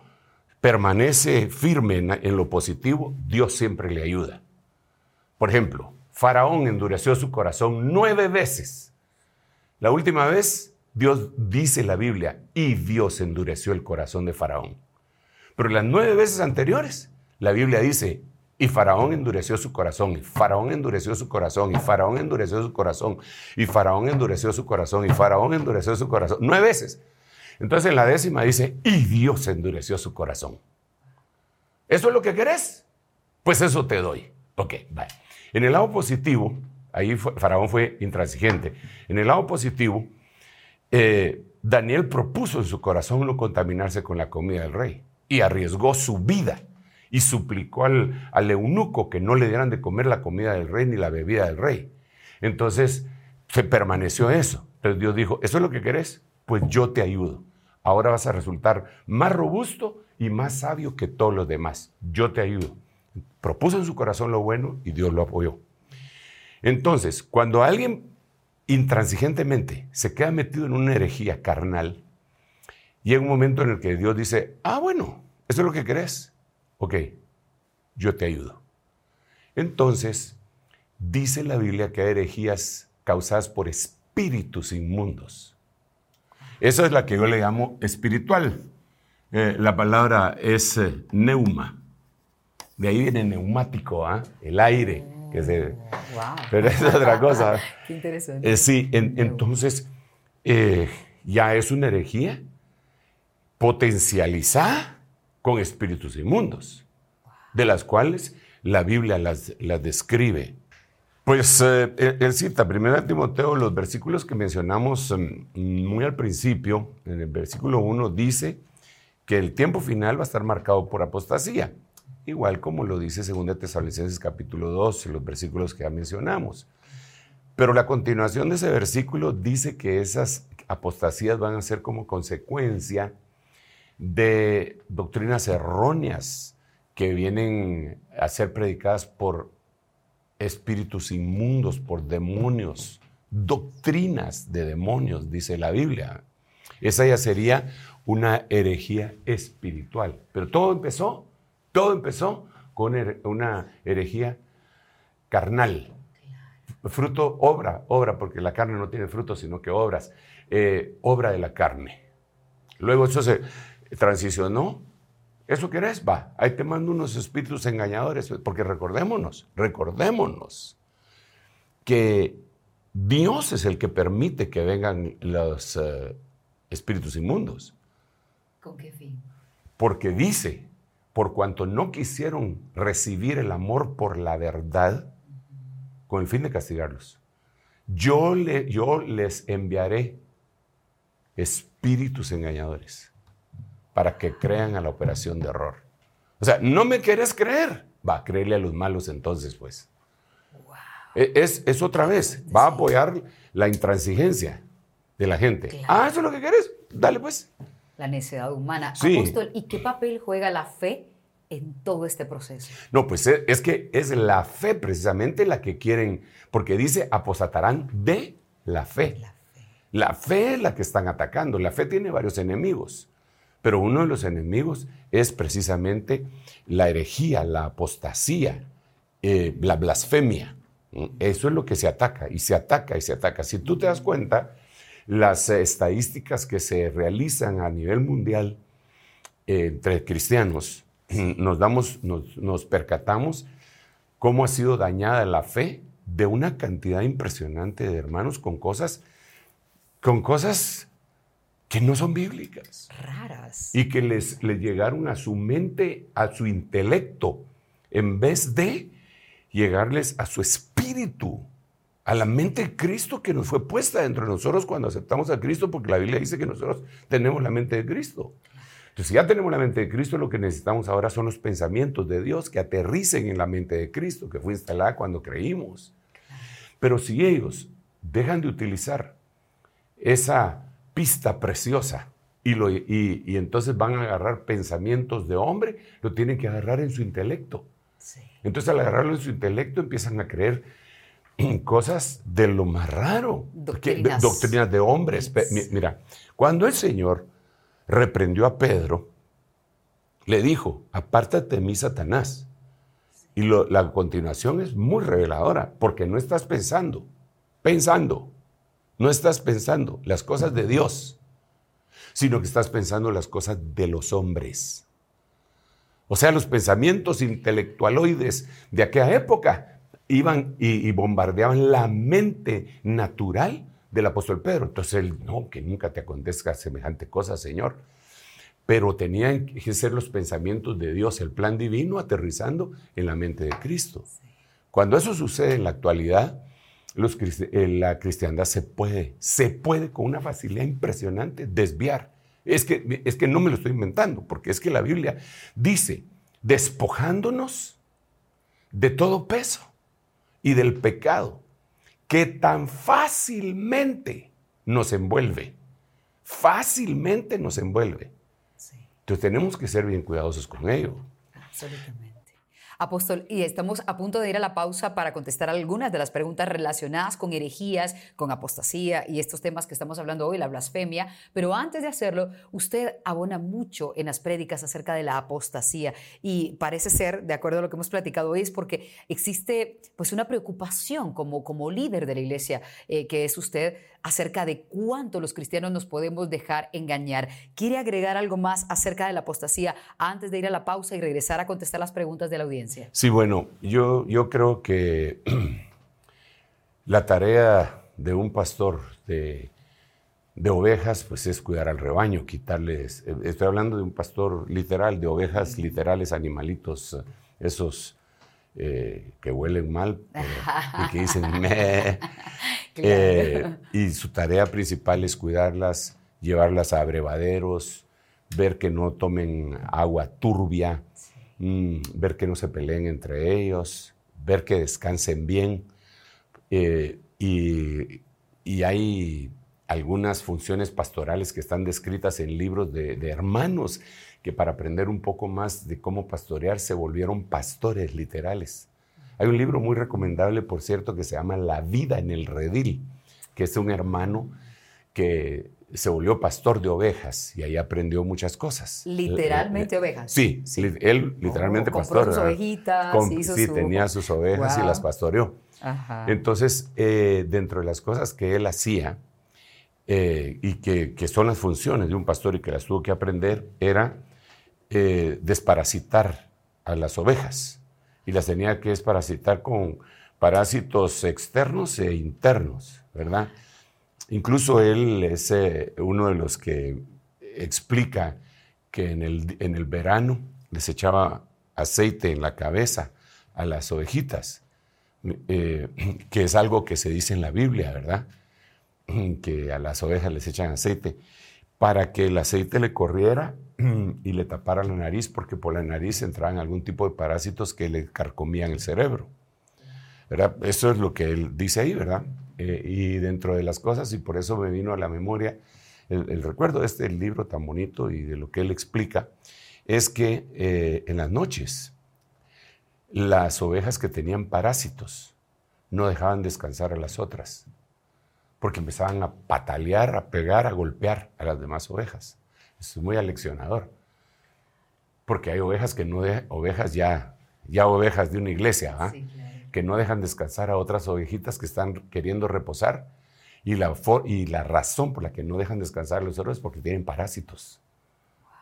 permanece firme en, en lo positivo, Dios siempre le ayuda. Por ejemplo, Faraón endureció su corazón nueve veces. La última vez, Dios dice la Biblia, y Dios endureció el corazón de Faraón. Pero las nueve veces anteriores, la Biblia dice, y Faraón endureció su corazón, y Faraón endureció su corazón, y Faraón endureció su corazón, y Faraón endureció su corazón, y Faraón endureció su corazón. Nueve veces. Entonces en la décima dice, y Dios endureció su corazón. ¿Eso es lo que querés? Pues eso te doy. Ok, vale. En el lado positivo, ahí Faraón fue intransigente. En el lado positivo, eh, Daniel propuso en su corazón no contaminarse con la comida del rey y arriesgó su vida y suplicó al, al eunuco que no le dieran de comer la comida del rey ni la bebida del rey. Entonces se permaneció eso. Entonces Dios dijo, ¿eso es lo que querés? Pues yo te ayudo. Ahora vas a resultar más robusto y más sabio que todos los demás. Yo te ayudo. Propuso en su corazón lo bueno y Dios lo apoyó. Entonces, cuando alguien intransigentemente se queda metido en una herejía carnal, llega un momento en el que Dios dice, ah, bueno, eso es lo que querés. Ok, yo te ayudo. Entonces, dice la Biblia que hay herejías causadas por espíritus inmundos. Esa es la que yo le llamo espiritual. Eh, la palabra es eh, neuma. De ahí viene neumático, ¿ah? el aire. Que se, Wow. pero es otra cosa. Qué interesante. Eh, sí, en- entonces eh, ya es una herejía potencializada con espíritus inmundos, de las cuales la Biblia las, las describe. Pues eh, él cita, 1 Timoteo, los versículos que mencionamos em, muy al principio, en el versículo 1 dice que el tiempo final va a estar marcado por apostasía, igual como lo dice 2 Tesalonicenses capítulo 2, los versículos que ya mencionamos. Pero la continuación de ese versículo dice que esas apostasías van a ser como consecuencia de doctrinas erróneas que vienen a ser predicadas por espíritus inmundos, por demonios, doctrinas de demonios, dice la Biblia. Esa ya sería una herejía espiritual. Pero todo empezó, todo empezó con una herejía carnal. Fruto, obra, obra, porque la carne no tiene fruto, sino que obras, eh, obra de la carne. Luego eso se transicionó ¿Eso querés? Va, ahí te mando unos espíritus engañadores, porque recordémonos, recordémonos que Dios es el que permite que vengan los eh, espíritus inmundos. ¿Con qué fin? Porque dice, por cuanto no quisieron recibir el amor por la verdad, con el fin de castigarlos, yo, le, yo les enviaré espíritus engañadores para que crean a la operación de error. O sea, no me quieres creer. Va a creerle a los malos entonces, pues. E, es, es, otra vez, va a apoyar la intransigencia de la gente. Ah, eso es lo que quieres. Dale, pues. La necedad humana. Sí. Apóstol, ¿y qué papel juega la fe en todo este proceso? No, pues e, es que es la fe precisamente la que quieren, porque dice apostatarán de la fe. La fe. La fe es la que están atacando. La fe tiene varios enemigos. Pero uno de los enemigos es precisamente la herejía, la apostasía, eh, la blasfemia. Eso es lo que se ataca y se ataca y se ataca. Si tú te das cuenta, las estadísticas que se realizan a nivel mundial eh, entre cristianos, nos, damos, nos, nos percatamos cómo ha sido dañada la fe de una cantidad impresionante de hermanos con cosas, con cosas que no son bíblicas. Raras. Y que les, les llegaron a su mente, a su intelecto, en vez de llegarles a su espíritu, a la mente de Cristo que nos fue puesta dentro de nosotros cuando aceptamos a Cristo, porque la Biblia dice que nosotros tenemos la mente de Cristo. Entonces, si ya tenemos la mente de Cristo, lo que necesitamos ahora son los pensamientos de Dios que aterricen en la mente de Cristo, que fue instalada cuando creímos. Pero si ellos dejan de utilizar esa pista preciosa. Y, lo, y, entonces van a agarrar pensamientos de hombre, lo tienen que agarrar en su intelecto. Entonces al agarrarlo en su intelecto empiezan a creer cosas de lo más raro. Doctrinas, doctrinas de hombres. Mira, cuando el Señor reprendió a Pedro, le dijo, apártate de mí, Satanás. Y la continuación es muy reveladora, porque no estás pensando, pensando no estás pensando las cosas de Dios, sino que estás pensando las cosas de los hombres. O sea, los pensamientos intelectualoides de aquella época iban y, bombardeaban la mente natural del apóstol Pedro. Entonces él, no, que nunca te acontezca semejante cosa, Señor. Pero tenían que ser los pensamientos de Dios, el plan divino aterrizando en la mente de Cristo. Cuando eso sucede en la actualidad, eh, la cristiandad se puede, se puede con una facilidad impresionante desviar. Es que, es que no me lo estoy inventando, porque es que la Biblia dice, despojándonos de todo peso y del pecado que tan fácilmente nos envuelve, fácilmente nos envuelve. Entonces tenemos que ser bien cuidadosos con ello. Absolutamente. Apóstol, y estamos a punto de ir a la pausa para contestar algunas de las preguntas relacionadas con herejías, con apostasía y estos temas que estamos hablando hoy, la blasfemia. Pero antes de hacerlo, usted abona mucho en las prédicas acerca de la apostasía y parece ser, de acuerdo a lo que hemos platicado hoy, es porque existe pues una preocupación como, como líder de la iglesia eh, que es usted acerca de cuánto los cristianos nos podemos dejar engañar. ¿Quiere agregar algo más acerca de la apostasía antes de ir a la pausa y regresar a contestar las preguntas de la audiencia? Sí, bueno, yo, yo creo que la tarea de un pastor de, de ovejas, pues es cuidar al rebaño, quitarles, eh, estoy hablando de un pastor literal, de ovejas literales, animalitos, esos eh, que huelen mal y que dicen meh. Eh, y su tarea principal es cuidarlas, llevarlas a abrevaderos, ver que no tomen agua turbia, mm, ver que no se peleen entre ellos, ver que descansen bien. Eh, y, hay algunas funciones pastorales que están descritas en libros de, de, hermanos que para aprender un poco más de cómo pastorear se volvieron pastores literales. Hay un libro muy recomendable, por cierto, que se llama La vida en el redil, que es un hermano que se volvió pastor de ovejas y ahí aprendió muchas cosas. Literalmente ovejas. Sí, él literalmente oh, pastor. Sus ovejitas, sí, tenía sus ovejas y las pastoreó. Entonces, eh, dentro de las cosas que él hacía eh, y que, son las funciones de un pastor y que las tuvo que aprender, era eh, desparasitar a las ovejas y las tenía que desparasitar con parásitos externos e internos, ¿verdad? Incluso él es eh, uno de los que explica que en el, en el verano les echaba aceite en la cabeza a las ovejitas, eh, que es algo que se dice en la Biblia, ¿verdad? Que a las ovejas les echan aceite para que el aceite le corriera y le tapara la nariz, porque por la nariz entraban algún tipo de parásitos que le carcomían el cerebro. Eso es lo que él dice ahí, ¿verdad? Eh, y dentro de las cosas, y por eso me vino a la memoria el, recuerdo de este libro tan bonito y de lo que él explica, es que eh, en las noches las ovejas que tenían parásitos no dejaban descansar a las otras, porque empezaban a patalear, a pegar, a golpear a las demás ovejas. Es muy aleccionador. Porque hay ovejas que no dejan, ovejas ya, ya ovejas de una iglesia, ¿ah? que no dejan descansar a otras ovejitas que están queriendo reposar. Y la, y la razón por la que no dejan descansar a los otros es porque tienen parásitos.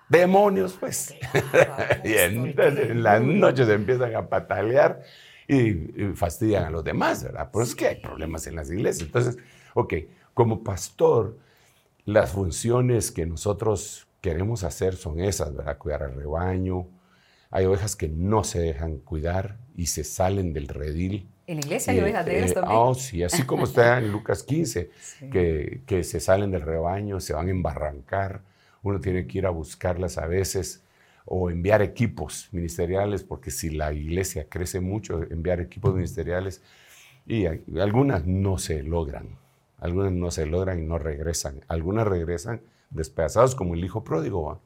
Demonios, pues. y en, las noches empiezan a patalear y, fastidian a los demás, ¿verdad? Por eso es que hay problemas en las iglesias. Entonces, ok, como pastor, las funciones que nosotros queremos hacer son esas, ¿verdad? Cuidar al rebaño. Hay ovejas que no se dejan cuidar y se salen del redil. En la iglesia hay ovejas de esas también. Oh, sí, así como está en Lucas 15, que, que se salen del rebaño, se van a embarrancar. Uno tiene que ir a buscarlas a veces o enviar equipos ministeriales, porque si la iglesia crece mucho, enviar equipos ministeriales y algunas no se logran. Algunas no se logran y no regresan. Algunas regresan despedazados como el hijo pródigo.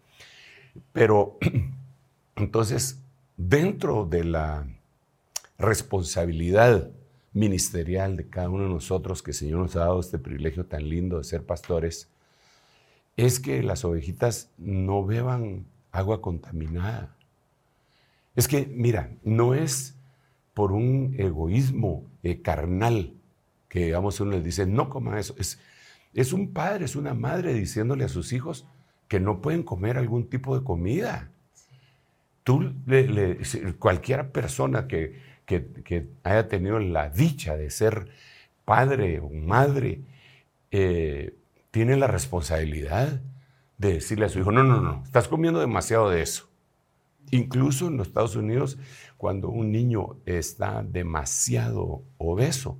Pero entonces, dentro de la responsabilidad ministerial de cada uno de nosotros, que el Señor nos ha dado este privilegio tan lindo de ser pastores, es que las ovejitas no beban agua contaminada. Es que, mira, no es por un egoísmo eh, carnal que, digamos, uno les dice, no coma eso. Es, es un padre, es una madre diciéndole a sus hijos que no pueden comer algún tipo de comida. Tú, cualquier persona que, que, haya tenido la dicha de ser padre o madre, eh, tiene la responsabilidad de decirle a su hijo, no, no, no, estás comiendo demasiado de eso. Incluso en los Estados Unidos, cuando un niño está demasiado obeso,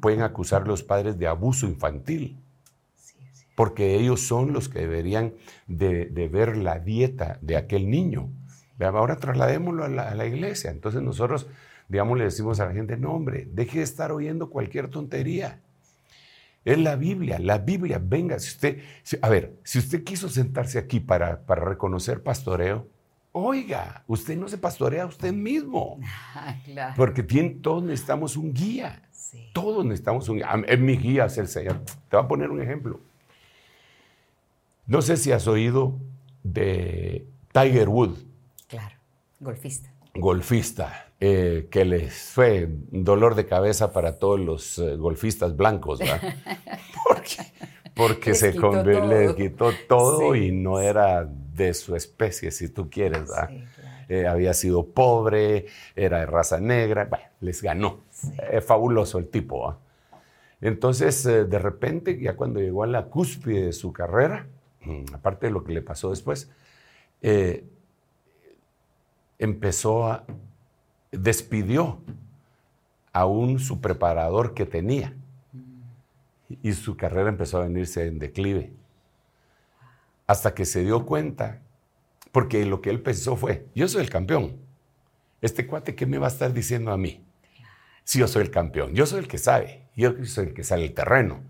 pueden acusar los padres de abuso infantil porque ellos son los que deberían de, ver la dieta de aquel niño. Ahora trasladémoslo a la, iglesia. Entonces nosotros, digamos, le decimos a la gente, no hombre, deje de estar oyendo cualquier tontería. Es la Biblia, la Biblia, venga, si usted, a ver, si usted quiso sentarse aquí para, para reconocer pastoreo, oiga, usted no se pastorea a usted mismo. Porque todos necesitamos un guía. Todos necesitamos un guía. En mi guía es el Señor. Te voy a poner un ejemplo. No sé si has oído de Tiger Woods. Claro, golfista. Golfista, eh, que les fue dolor de cabeza para todos los eh, golfistas blancos, ¿verdad? Porque, porque se quitó les quitó todo y no era de su especie, si tú quieres, ¿verdad? Eh, había sido pobre, era de raza negra, bueno, les ganó. fabuloso el tipo. ¿ah? Entonces, de repente, ya cuando llegó a la cúspide de su carrera, aparte de lo que le pasó después, eh, empezó a, despidió a un su preparador que tenía y su carrera empezó a venirse en declive. Hasta que se dio cuenta, porque lo que él pensó fue, yo soy el campeón. Este cuate, ¿qué me va a estar diciendo a mí? Si yo soy el campeón, yo soy el que sabe, yo soy el que sale el terreno,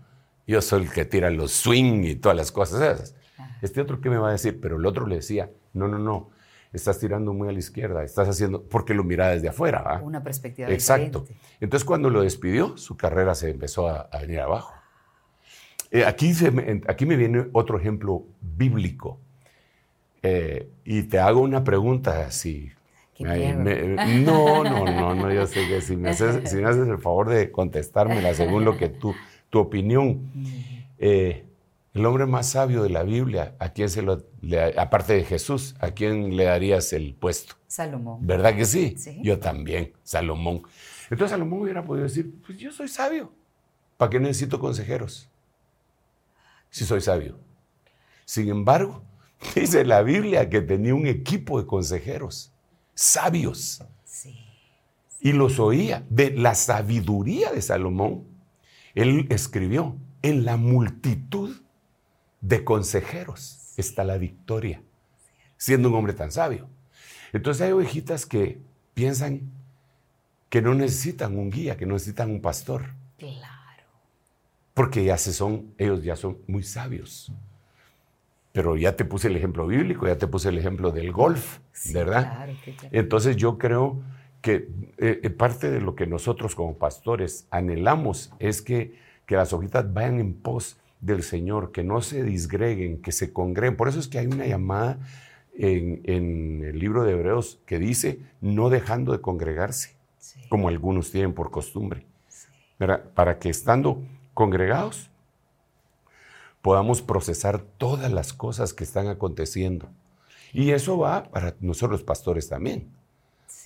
yo soy el que tira los swing y todas las cosas esas. Este otro, ¿qué me va a decir? Pero el otro le decía, no, no, no, estás tirando muy a la izquierda, estás haciendo, porque lo miraba desde afuera. ¿va? Una perspectiva Exacto. Entonces cuando lo despidió, su carrera se empezó a, venir abajo. Eh, aquí, me, aquí me viene otro ejemplo bíblico. Eh, y te hago una pregunta si... no, no, no, no, yo sé que si me, haces, si me haces el favor de contestármela según lo que tú, tu opinión. Eh, el hombre más sabio de la Biblia, ¿a quién se lo, aparte de Jesús, ¿a quién le darías el puesto? Salomón. ¿Verdad que sí? Yo también, Salomón. Entonces Salomón hubiera podido decir, pues yo soy sabio. ¿Para qué necesito consejeros? Si soy sabio. Sin embargo, dice la Biblia que tenía un equipo de consejeros, sabios. Sí. Y los oía. De la sabiduría de Salomón, él escribió, en la multitud de consejeros está la victoria, siendo un hombre tan sabio. Entonces hay ovejitas que piensan que no necesitan un guía, que no necesitan un pastor. Claro. Porque ya se son, ellos ya son muy sabios. Pero ya te puse el ejemplo bíblico, ya te puse el ejemplo del golf, ¿verdad? Claro, Entonces yo creo que eh, eh, parte de lo que nosotros como pastores anhelamos es que, que las ovejitas vayan en pos del Señor, que no se disgreguen, que se congreguen. Por eso es que hay una llamada en, el libro de Hebreos que dice, no dejando de congregarse, como algunos tienen por costumbre, para que estando congregados podamos procesar todas las cosas que están aconteciendo. Y eso va para nosotros los pastores también.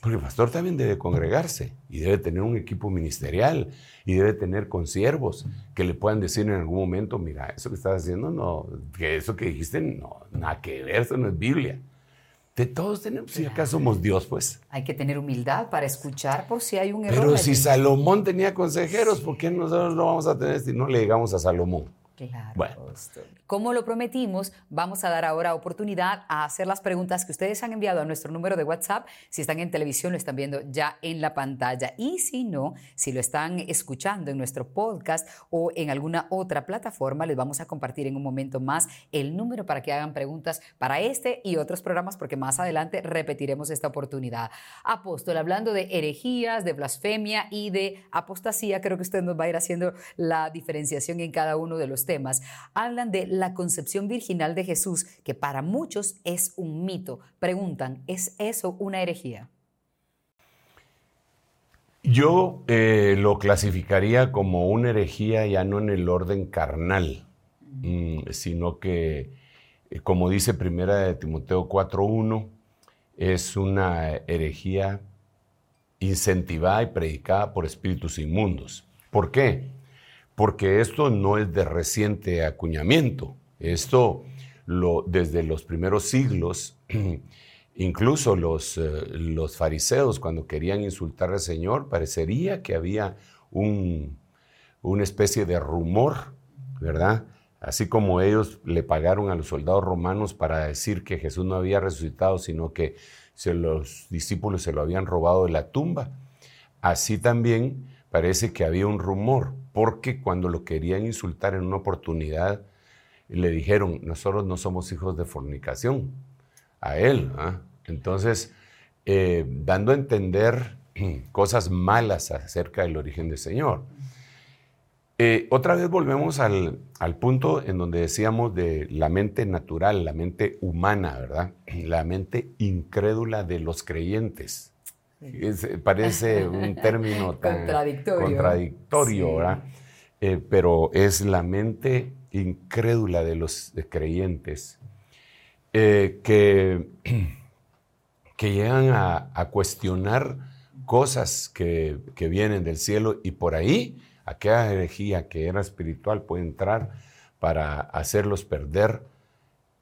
Porque el pastor también debe congregarse y debe tener un equipo ministerial y debe tener consiervos que le puedan decir en algún momento, mira, eso que estás haciendo, no, que eso que dijiste, no, nada que ver, eso no es Biblia. De todos tenemos, si acaso somos Dios, pues. Hay que tener humildad para escuchar por si hay un error. Pero si Salomón tenía consejeros, ¿por qué nosotros no vamos a tener si no le llegamos a Salomón? Claro. Bueno. Como lo prometimos, vamos a dar ahora oportunidad a hacer las preguntas que ustedes han enviado a nuestro número de WhatsApp. Si están en televisión, lo están viendo ya en la pantalla. Y si no, si lo están escuchando en nuestro podcast o en alguna otra plataforma, les vamos a compartir en un momento más el número para que hagan preguntas para este y otros programas, porque más adelante repetiremos esta oportunidad. Apóstol, hablando de herejías, de blasfemia y de apostasía, creo que usted nos va a ir haciendo la diferenciación en cada uno de los temas. Hablan de la concepción virginal de Jesús, que para muchos es un mito. Preguntan, ¿es eso una herejía? Yo eh, lo clasificaría como una herejía ya no en el orden carnal, mm, sino que, eh, como dice Primera de Timoteo 4.1, es una herejía incentivada y predicada por espíritus inmundos. ¿Por qué? Porque esto no es de reciente acuñamiento. Esto lo, desde los primeros siglos, incluso los, eh, los fariseos cuando querían insultar al Señor, parecería que había un, una especie de rumor, ¿verdad? Así como ellos le pagaron a los soldados romanos para decir que Jesús no había resucitado, sino que se, los discípulos se lo habían robado de la tumba. Así también parece que había un rumor porque cuando lo querían insultar en una oportunidad, le dijeron, nosotros no somos hijos de fornicación, a él. ¿ah? Entonces, eh, dando a entender cosas malas acerca del origen del Señor. Eh, otra vez volvemos al, al, punto en donde decíamos de la mente natural, la mente humana, ¿verdad? La mente incrédula de los creyentes parece un término contradictorio, ¿verdad? Eh, pero es la mente incrédula de los creyentes eh, que, que llegan a, cuestionar cosas que, que, vienen del cielo y por ahí aquella herejía que era espiritual puede entrar para hacerlos perder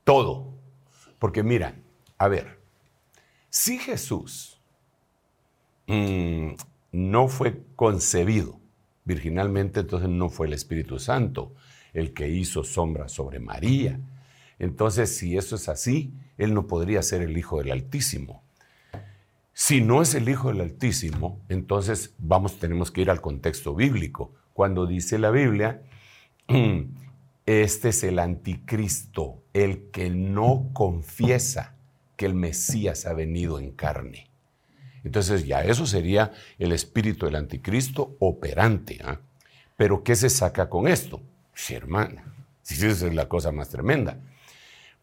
todo. Porque mira, a ver, si Jesús mm, no fue concebido virginalmente, entonces no fue el Espíritu Santo el que hizo sombra sobre María. Entonces, si eso es así, él no podría ser el Hijo del Altísimo. Si no es el Hijo del Altísimo, entonces vamos, tenemos que ir al contexto bíblico. Cuando dice la Biblia, este es el anticristo, el que no confiesa que el Mesías ha venido en carne. Entonces ya eso sería el espíritu del anticristo operante. ¿ah? Pero ¿qué se saca con esto? Sí, hermana, esa es la cosa más tremenda.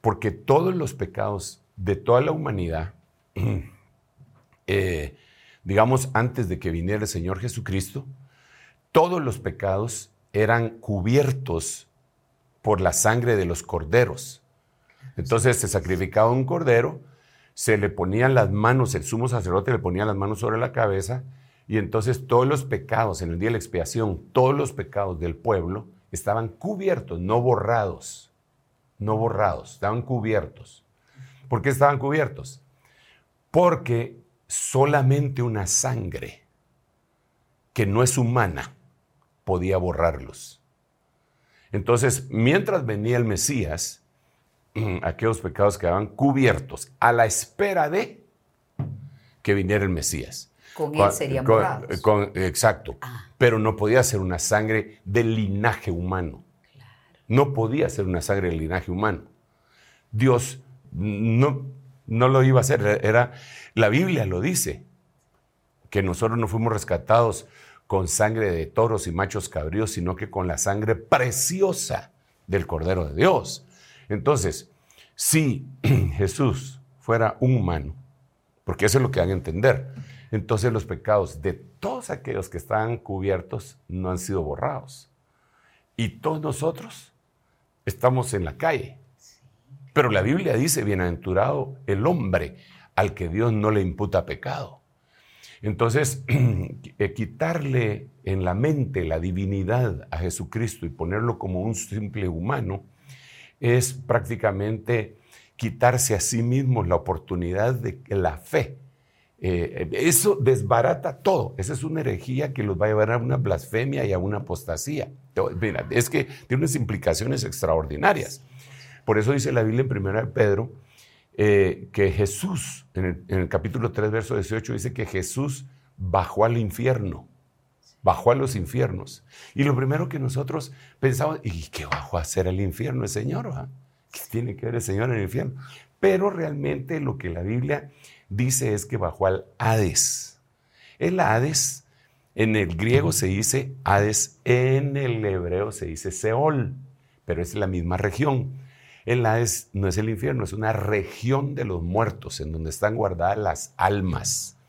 Porque todos los pecados de toda la humanidad, eh, digamos antes de que viniera el Señor Jesucristo, todos los pecados eran cubiertos por la sangre de los corderos. Entonces se sacrificaba un cordero, se le ponían las manos, el sumo sacerdote le ponía las manos sobre la cabeza, y entonces todos los pecados en el día de la expiación, todos los pecados del pueblo estaban cubiertos, no borrados, no borrados, estaban cubiertos. ¿Por qué estaban cubiertos? Porque solamente una sangre que no es humana podía borrarlos. Entonces, mientras venía el Mesías, aquellos pecados quedaban cubiertos a la espera de que viniera el Mesías. Con él serían borrados. exacto. Ah. Pero no podía ser una sangre del linaje humano. No podía ser una sangre del linaje humano. Dios no, no lo iba a hacer. Era, la Biblia lo dice, que nosotros no fuimos rescatados con sangre de toros y machos cabríos, sino que con la sangre preciosa del Cordero de Dios. Entonces, si Jesús fuera un humano, porque eso es lo que van a entender, entonces los pecados de todos aquellos que estaban cubiertos no han sido borrados. Y todos nosotros estamos en la calle. Pero la Biblia dice, bienaventurado el hombre al que Dios no le imputa pecado. Entonces, eh, quitarle en la mente la divinidad a Jesucristo y ponerlo como un simple humano es prácticamente quitarse a sí mismo la oportunidad de la fe. Eh, eso desbarata todo. Esa es una herejía que los va a llevar a una blasfemia y a una apostasía. Mira, es que tiene unas implicaciones extraordinarias. Por eso dice la Biblia en 1 Pedro eh, que Jesús, en el, en el capítulo 3, verso 18, dice que Jesús bajó al infierno bajó a los infiernos. Y lo primero que nosotros pensamos, ¿y qué bajó a hacer el infierno el Señor? ¿Qué tiene que ver el Señor en el infierno? Pero realmente lo que la Biblia dice es que bajó al Hades. El Hades, en el griego se dice Hades, en el hebreo se dice Seol, pero es la misma región. El Hades no es el infierno, es una región de los muertos en donde están guardadas las almas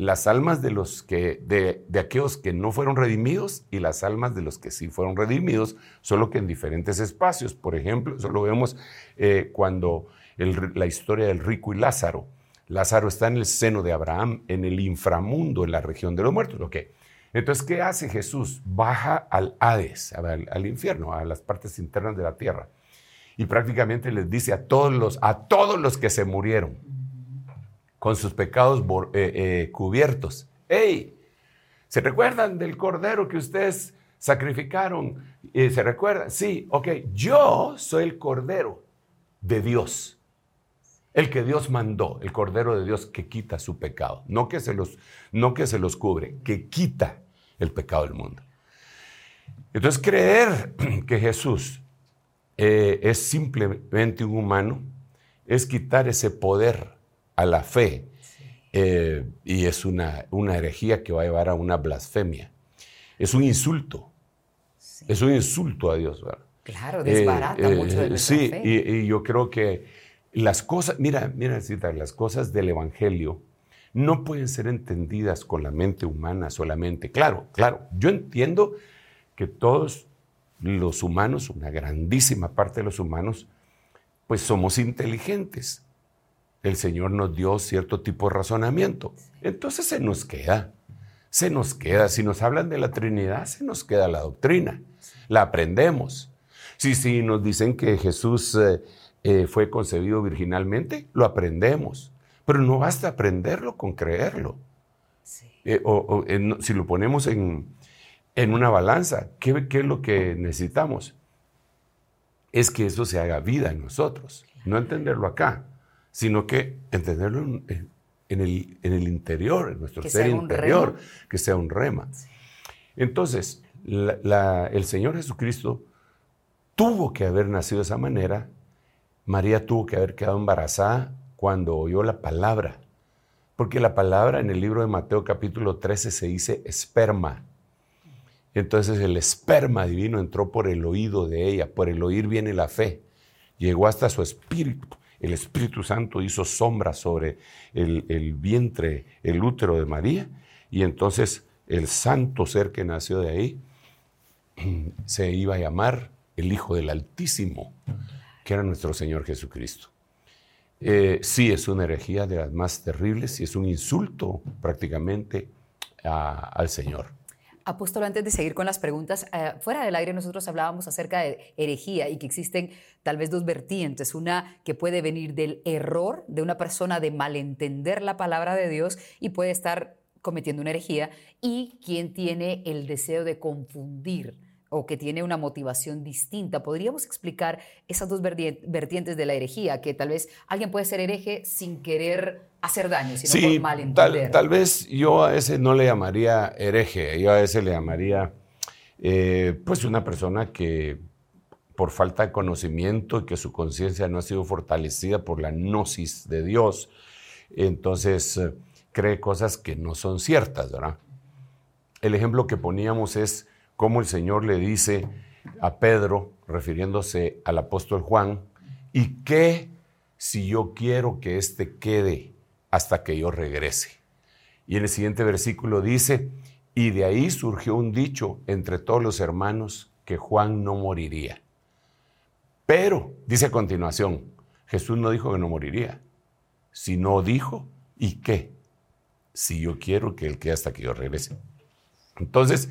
las almas de los que de, aquellos que no fueron redimidos y las almas de los que sí fueron redimidos, solo que en diferentes espacios. Por ejemplo, eso lo vemos eh, cuando la historia del rico y Lázaro. Lázaro está en el seno de Abraham, en el inframundo, en la región de los muertos. Entonces, ¿qué hace Jesús? Baja al Hades, al, al, infierno, a las partes internas de la tierra. Y prácticamente les dice a todos los, a todos los que se murieron, con sus pecados eh, eh, cubiertos. ¡Ey! ¿Se recuerdan del cordero que ustedes sacrificaron? Eh, ¿Se recuerdan? Sí, ok. Yo soy el cordero de Dios. El que Dios mandó, el cordero de Dios que quita su pecado. No que se los, no que se los cubre, que quita el pecado del mundo. Entonces, creer que Jesús es simplemente un humano es quitar ese poder a la fe. Eh, y es una, una, herejía que va a llevar a una blasfemia. Es un insulto. Es un insulto a Dios. Claro, desbarata eh, mucho de eh, Sí, Y, y, yo creo que las cosas, mira, mira, Cita, las cosas del Evangelio no pueden ser entendidas con la mente humana solamente. Claro, claro, yo entiendo que todos los humanos, una grandísima parte de los humanos, pues somos inteligentes el Señor nos dio cierto tipo de razonamiento. Entonces se nos queda, se nos queda. Si nos hablan de la Trinidad, se nos queda la doctrina, la aprendemos. Si, si nos dicen que Jesús eh, eh, fue concebido virginalmente, lo aprendemos. Pero no basta aprenderlo con creerlo. Eh, o, si lo ponemos en, en una balanza, ¿qué, ¿qué, es lo que necesitamos? Es que eso se haga vida en nosotros, no entenderlo acá, sino que entenderlo en, en, el, en el, interior, en nuestro ser interior, que sea un rema. Entonces, el Señor Jesucristo tuvo que haber nacido de esa manera. María tuvo que haber quedado embarazada cuando oyó la palabra. Porque la palabra en el libro de Mateo capítulo 13 se dice esperma. Entonces el esperma divino entró por el oído de ella, por el oír viene la fe. Llegó hasta su espíritu. El Espíritu Santo hizo sombra sobre el, vientre, el útero de María. Y entonces el santo ser que nació de ahí se iba a llamar el Hijo del Altísimo, que era nuestro Señor Jesucristo. Eh, sí, es una herejía de las más terribles y es un insulto prácticamente al Señor. Apóstol, antes de seguir con las preguntas, eh, fuera del aire nosotros hablábamos acerca de herejía y que existen tal vez dos vertientes. Una que puede venir del error de una persona de malentender la palabra de Dios y puede estar cometiendo una herejía, y quien tiene el deseo de confundir o que tiene una motivación distinta. ¿Podríamos explicar esas dos vertientes de la herejía? Que tal vez alguien puede ser hereje sin querer hacer daño, sino por malentender. Tal, tal vez yo a ese no le llamaría hereje, yo a ese le llamaría eh, pues una persona que por falta de conocimiento y que su conciencia no ha sido fortalecida por la gnosis de Dios, entonces eh, cree cosas que no son ciertas, ¿verdad? El ejemplo que poníamos es cómo el Señor le dice a Pedro, refiriéndose al apóstol Juan, ¿y qué si yo quiero que éste quede hasta que yo regrese? Y en el siguiente versículo dice, y de ahí surgió un dicho entre todos los hermanos que Juan no moriría. Pero, dice a continuación, Jesús no dijo que no moriría, sino dijo, ¿y qué? Si yo quiero que él quede hasta que yo regrese. Entonces,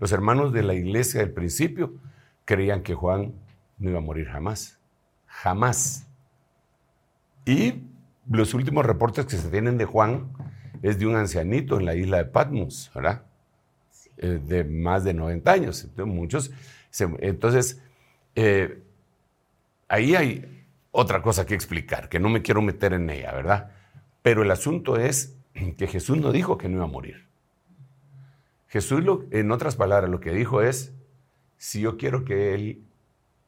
los hermanos de la iglesia del principio creían que Juan no iba a morir jamás. Jamás. Y los últimos reportes que se tienen de Juan es de un ancianito en la isla de Patmos, ¿verdad? Eh, de más de 90 años. Entonces, muchos. entonces, eh, ahí hay otra cosa que explicar, que no me quiero meter en ella, ¿verdad? Pero el asunto es que Jesús no dijo que no iba a morir. Jesús, en otras palabras, lo que dijo es, si yo quiero que Él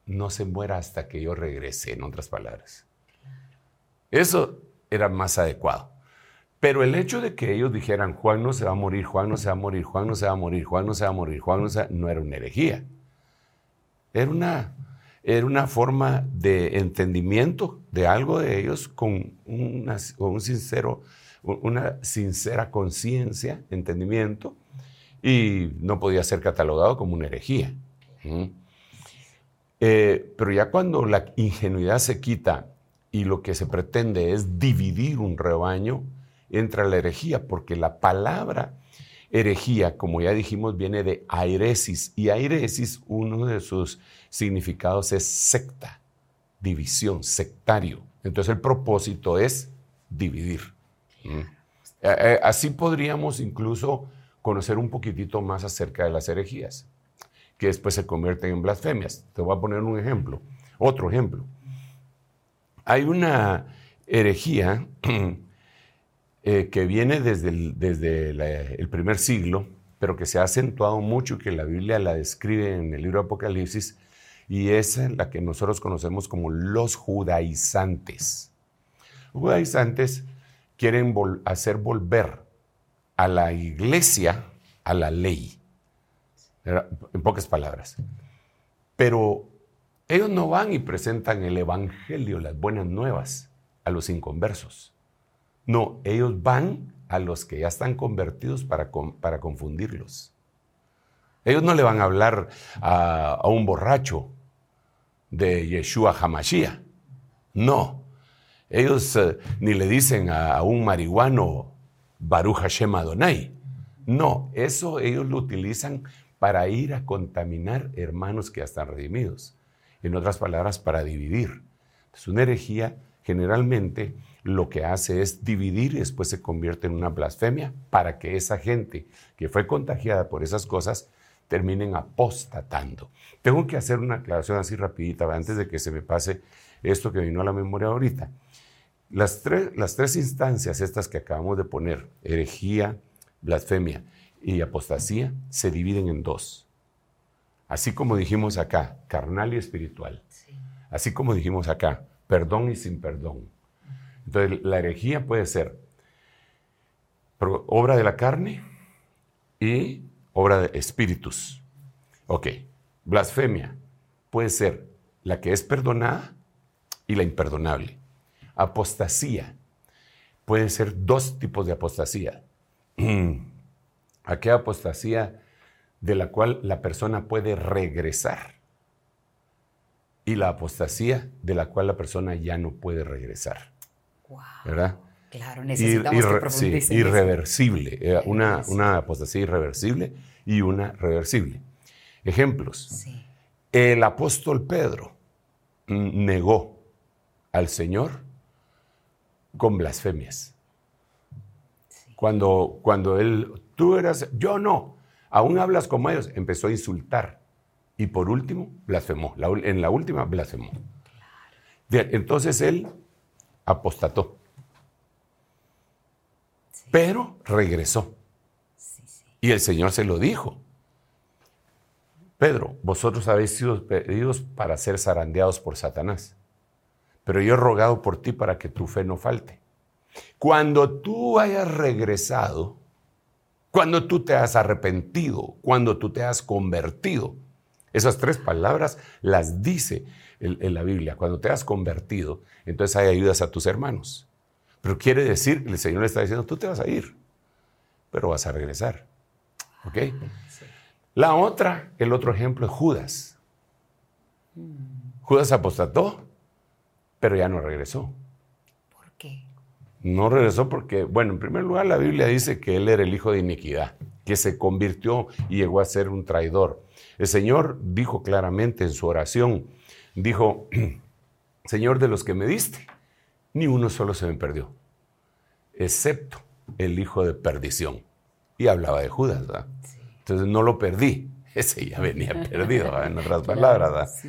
no se muera hasta que yo regrese, en otras palabras. Eso era más adecuado. Pero el hecho de que ellos dijeran, Juan no se va a morir, Juan no se va a morir, Juan no se va a morir, Juan no se va a morir, Juan no se va no era una herejía. Era una, era una forma de entendimiento de algo de ellos con, con un sincero, una sincera conciencia, entendimiento, y no podía ser catalogado como una herejía. Eh, pero ya cuando la ingenuidad se quita y lo que se pretende es dividir un rebaño, entra la herejía, porque la palabra herejía, como ya dijimos, viene de airesis, y airesis, uno de sus significados es secta, división, sectario. Entonces el propósito es dividir. Eh, eh, así podríamos incluso conocer un poquitito más acerca de las herejías, que después se convierten en blasfemias. Te voy a poner un ejemplo, otro ejemplo. Hay una herejía eh, que viene desde, el, desde el primer siglo, pero que se ha acentuado mucho y que la Biblia la describe en el libro de Apocalipsis, y es la que nosotros conocemos como los judaizantes. Los judaizantes quieren hacer volver a la iglesia a la ley, en pocas palabras. Pero ellos no van y presentan el Evangelio, las buenas nuevas, a los inconversos. No, ellos van a los que ya están convertidos para, para confundirlos. Ellos no le van a hablar a, un borracho de Yeshua Hamashiach. No. Ellos eh, ni le dicen a un marihuano Baruch Hashem Adonai. No, eso ellos lo utilizan para ir a contaminar hermanos que ya están redimidos. En otras palabras, para dividir. Es una herejía generalmente lo que hace es dividir y después se convierte en una blasfemia para que esa gente que fue contagiada por esas cosas terminen apostatando. Tengo que hacer una aclaración así rapidita antes de que se me pase esto que vino a la memoria ahorita. Las tres, las tres instancias estas que acabamos de poner, herejía, blasfemia y apostasía, se dividen en dos. Así como dijimos acá, carnal y espiritual. Así como dijimos acá, perdón y sin perdón. Entonces, la herejía puede ser obra de la carne y obra de espíritus. Ok, blasfemia puede ser la que es perdonada y la imperdonable. Apostasía puede ser dos tipos de apostasía. Aquella apostasía de la cual la persona puede regresar y la apostasía de la cual la persona ya no puede regresar. ¿Verdad? Claro, necesitamos que sí, irreversible. Eh, una, una apostasía irreversible y una reversible. Ejemplos. El apóstol Pedro negó al Señor con blasfemias. Cuando, cuando él, tú eras, yo no, aún hablas como ellos, empezó a insultar. Y por último, blasfemó. en la última, blasfemó. entonces él apostató. Pero regresó. Y el Señor se lo dijo. Pedro, vosotros habéis sido pedidos para ser zarandeados por Satanás, pero yo he rogado por ti para que tu fe no falte. Cuando tú hayas regresado, cuando tú te has arrepentido, cuando tú te has convertido, esas tres palabras las dice en, la Biblia. Cuando te has convertido, entonces hay ayudas a tus hermanos. Pero quiere decir, el Señor le está diciendo, tú te vas a ir, pero vas a regresar. ¿Ok? La otra, el otro ejemplo es Judas. Judas apostató, pero ya no regresó. No regresó porque, bueno, en primer lugar la Biblia dice que él era el hijo de iniquidad, que se convirtió y llegó a ser un traidor. El Señor dijo claramente en su oración, dijo, Señor de los que me diste, ni uno solo se me perdió, excepto el hijo de perdición. Y hablaba de Judas, ¿verdad? Entonces no lo perdí. Ese ya venía perdido, en otras palabras.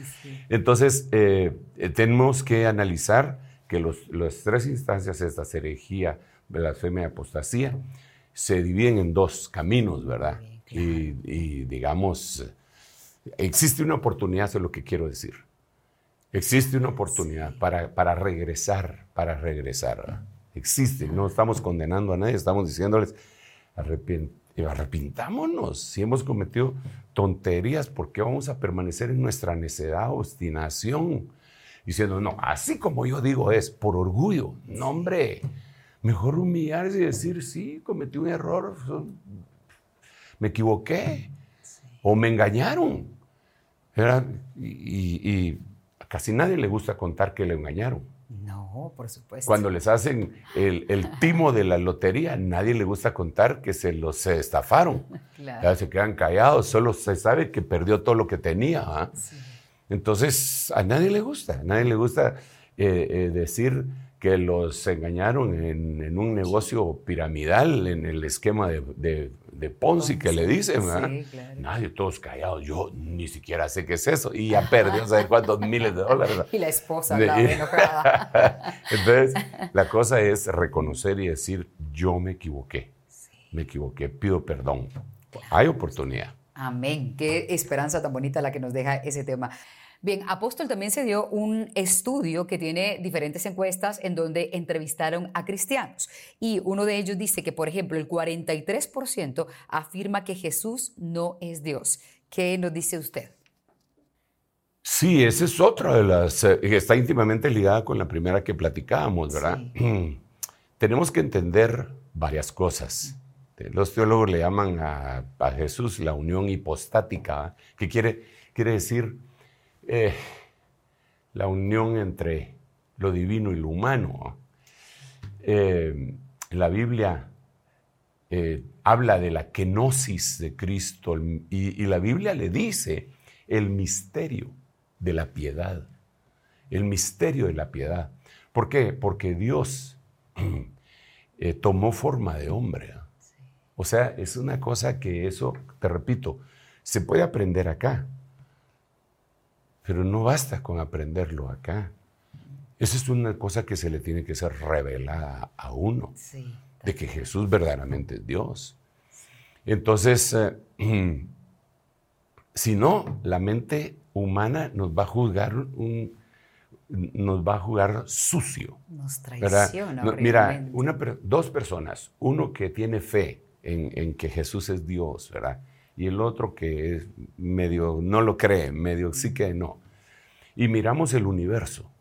Entonces eh, eh, tenemos que analizar que los, las tres instancias, esta herejía, blasfemia y apostasía, se dividen en dos caminos, ¿verdad? y, digamos, existe una oportunidad, eso es lo que quiero decir. Existe una oportunidad para, para regresar, para regresar. Existe, no estamos condenando a nadie, estamos diciéndoles, arrepintámonos. Si hemos cometido tonterías, ¿por qué vamos a permanecer en nuestra necedad, obstinación? Diciendo, no, así como yo digo es, por orgullo. No, hombre, mejor humillarse y decir, sí, cometí un error, me equivoqué, o me engañaron. y, y a casi nadie le gusta contar que le engañaron. No, por supuesto. Cuando les hacen el, timo de la lotería, nadie le gusta contar que se los estafaron. Ya se quedan callados, solo se sabe que perdió todo lo que tenía. ¿ah? Entonces, a nadie le gusta, a nadie le gusta eh, eh, decir que los engañaron en, un negocio piramidal, en el esquema de, Ponzi, que le dicen, Nadie, todos callados. Yo ni siquiera sé qué es eso. Y ya perdió, ¿sabes cuántos miles de dólares? Y la esposa hablaba enojada. Entonces, la cosa es reconocer y decir, yo me equivoqué. Me equivoqué, pido perdón. Hay oportunidad. Amén. Qué esperanza tan bonita la que nos deja ese tema. Bien, Apóstol también se dio un estudio que tiene diferentes encuestas en donde entrevistaron a cristianos. Y uno de ellos dice que, por ejemplo, el 43% afirma que Jesús no es Dios. ¿Qué nos dice usted? Sí, esa es otra de las, eh, está íntimamente ligada con la primera que platicábamos, ¿verdad? Tenemos que entender varias cosas. Los teólogos le llaman a, a Jesús la unión hipostática, que quiere, quiere decir eh, la unión entre lo divino y lo humano. Eh, la Biblia eh, habla de la kenosis de Cristo y, la Biblia le dice el misterio de la piedad, el misterio de la piedad. ¿Por qué? Porque Dios eh, tomó forma de hombre. O sea, es una cosa que eso, te repito, se puede aprender acá, pero no basta con aprenderlo acá. Esa es una cosa que se le tiene que ser revelada a uno, de que Jesús verdaderamente es Dios. Entonces, eh, si no, la mente humana nos va a juzgar un, nos va a jugar sucio. Nos traiciona. mira, una, dos personas, uno que tiene fe en, que Jesús es Dios, ¿verdad? Y el otro que es medio no lo cree, medio sí que no. Y miramos el universo.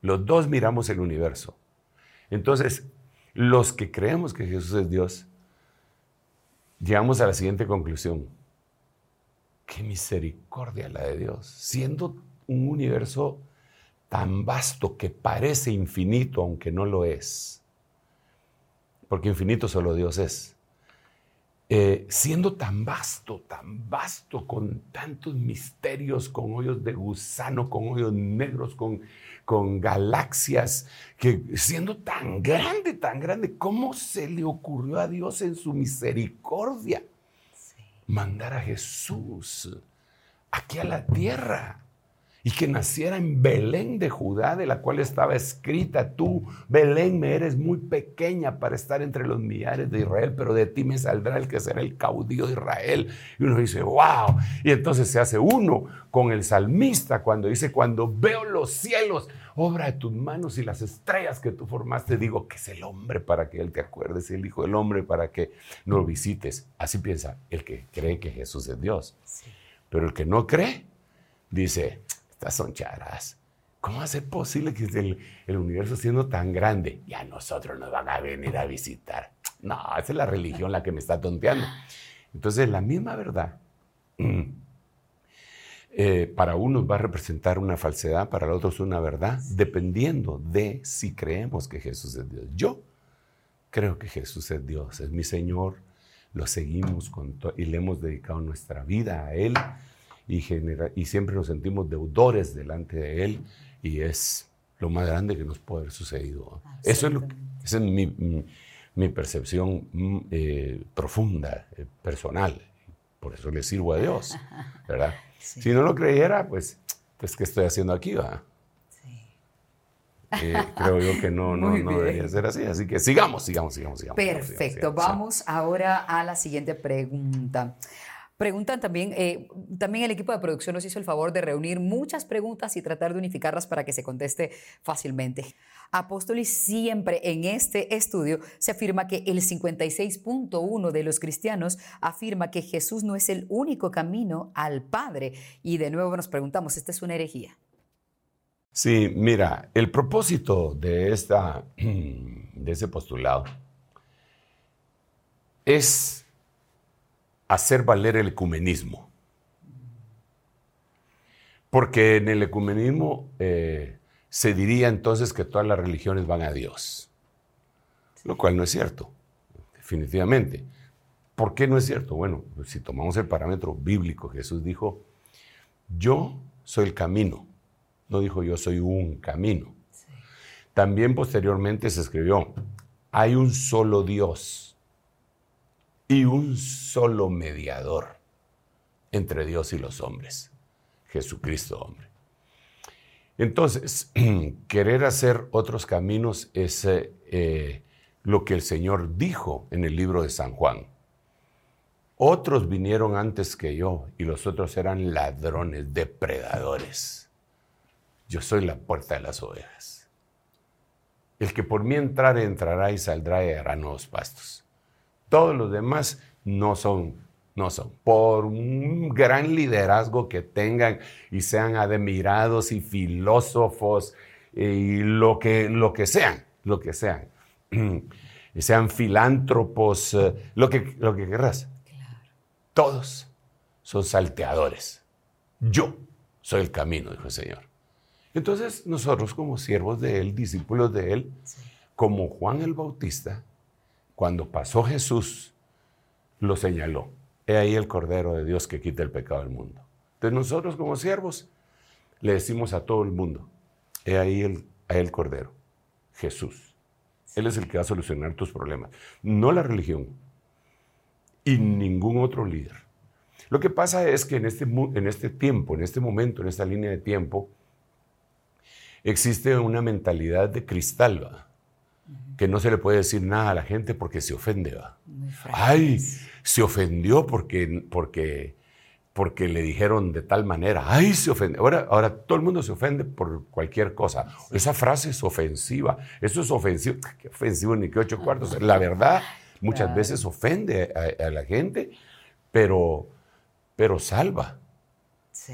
Los dos miramos el universo. Entonces, los que creemos que Jesús es Dios, llegamos a la siguiente conclusión. Qué misericordia la de Dios. Siendo un universo tan vasto que parece infinito, aunque no lo es. Porque infinito solo Dios es. Eh, siendo tan vasto, tan vasto, con tantos misterios, con hoyos de gusano, con hoyos negros, con, con galaxias, que siendo tan grande, tan grande, ¿cómo se le ocurrió a Dios en su misericordia mandar a Jesús aquí a la tierra? Y que naciera en Belén de Judá, de la cual estaba escrita, tú, Belén, me eres muy pequeña para estar entre los millares de Israel, pero de ti me saldrá el que será el caudillo de Israel. Y uno dice, wow. Y entonces se hace uno con el salmista cuando dice, cuando veo los cielos, obra de tus manos y las estrellas que tú formaste, digo que es el hombre para que él te acuerdes el hijo del hombre para que lo visites. Así piensa el que cree que Jesús es Dios. Pero el que no cree, dice, estas son charas. ¿Cómo ser posible que el, el, universo siendo tan grande y a nosotros nos van a venir a visitar? No, esa es la religión la que me está tonteando. Entonces, la misma verdad eh, para unos va a representar una falsedad, para los otros una verdad, dependiendo de si creemos que Jesús es Dios. Yo creo que Jesús es Dios, es mi Señor, lo seguimos con y le hemos dedicado nuestra vida a Él y, y siempre nos sentimos deudores delante de Él y es lo más grande que nos puede haber sucedido. Eso es, lo, esa es mi, mi, percepción mm, eh, profunda, eh, personal. Por eso le sirvo a Dios, ¿verdad? Si no lo creyera, pues, pues ¿qué estoy haciendo aquí? Va? Eh, creo yo que no, no, no debería ser así. Así que sigamos, sigamos, sigamos, sigamos. Perfecto. Vamos ahora a la siguiente pregunta. Preguntan también, eh, también el equipo de producción nos hizo el favor de reunir muchas preguntas y tratar de unificarlas para que se conteste fácilmente. Apóstolis siempre en este estudio se afirma que el 56.1 de los cristianos afirma que Jesús no es el único camino al Padre. Y de nuevo nos preguntamos, ¿esta es una herejía? Sí, mira, el propósito de, esta, de ese postulado es hacer valer el ecumenismo. Porque en el ecumenismo eh, se diría entonces que todas las religiones van a Dios, lo cual no es cierto, definitivamente. ¿Por qué no es cierto? Bueno, si tomamos el parámetro bíblico, Jesús dijo, yo soy el camino, no dijo yo soy un camino. También posteriormente se escribió, hay un solo Dios y un solo mediador entre Dios y los hombres, Jesucristo hombre. Entonces, querer hacer otros caminos es eh, eh, lo que el Señor dijo en el libro de San Juan. Otros vinieron antes que yo y los otros eran ladrones, depredadores. Yo soy la puerta de las ovejas. El que por mí entrare, entrará y saldrá y hará nuevos pastos. Todos los demás no son, no son. Por un gran liderazgo que tengan y sean admirados y filósofos y lo que, lo que sean, lo que sean. Y sean filántropos, eh, lo que, lo que querrás. Todos son salteadores. Yo soy el camino, dijo el Señor. Entonces nosotros como siervos de Él, discípulos de Él, como Juan el Bautista, cuando pasó Jesús, lo señaló. He ahí el Cordero de Dios que quita el pecado del mundo. Entonces nosotros como siervos le decimos a todo el mundo, he ahí el, el Cordero. Jesús. Él es el que va a solucionar tus problemas, no la religión y ningún otro líder. Lo que pasa es que en este, en este tiempo, en este momento, en esta línea de tiempo, existe una mentalidad de cristal, que no se le puede decir nada a la gente porque se ofende. ¿va? Ay, se ofendió porque, porque, porque le dijeron de tal manera. Ay, se ofende. Ahora, ahora todo el mundo se ofende por cualquier cosa. Esa frase es ofensiva. Eso es ofensivo. Qué ofensivo ni qué ocho cuartos. La verdad, muchas veces ofende a, la gente, pero, pero salva.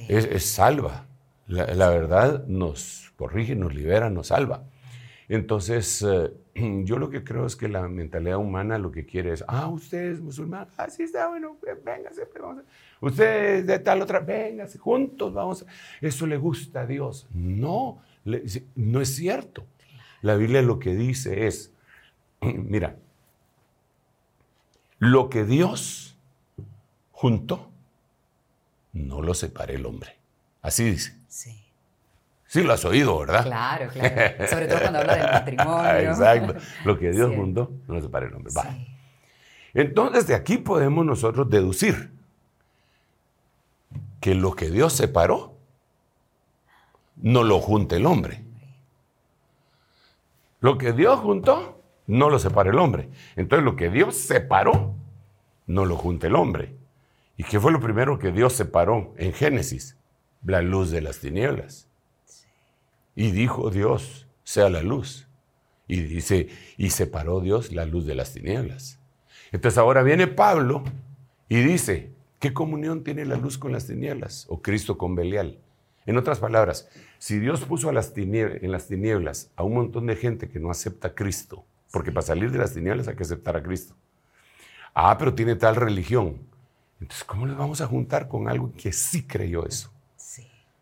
Es, salva. la verdad nos corrige, nos libera, nos salva. Entonces, eh, yo lo que creo es que la mentalidad humana lo que quiere es, ah, usted es musulmán, ah, sí está, bueno, véngase, pues, vamos usted es de tal otra, véngase, juntos vamos. Eso le gusta a Dios. No, no es cierto. La Biblia lo que dice es, mira, lo que Dios juntó, no lo separe el hombre. Así dice. Sí. Sí, lo has oído, ¿verdad? Claro, claro. Sobre todo cuando habla del matrimonio. Exacto. Lo que Dios juntó, no lo separe el hombre. Va. Entonces, de aquí podemos nosotros deducir que lo que Dios separó, no lo junte el hombre. Lo que Dios juntó, no lo separa el hombre. Entonces, lo que Dios separó, no lo junte el hombre. ¿Y qué fue lo primero que Dios separó en Génesis? La luz de las tinieblas. Y dijo Dios, sea la luz. Y dice, y separó Dios la luz de las tinieblas. Entonces ahora viene Pablo y dice, ¿qué comunión tiene la luz con las tinieblas? O Cristo con Belial. En otras palabras, si Dios puso a las en las tinieblas a un montón de gente que no acepta a Cristo, porque para salir de las tinieblas hay que aceptar a Cristo. Ah, pero tiene tal religión. Entonces, ¿cómo le vamos a juntar con algo que sí creyó eso?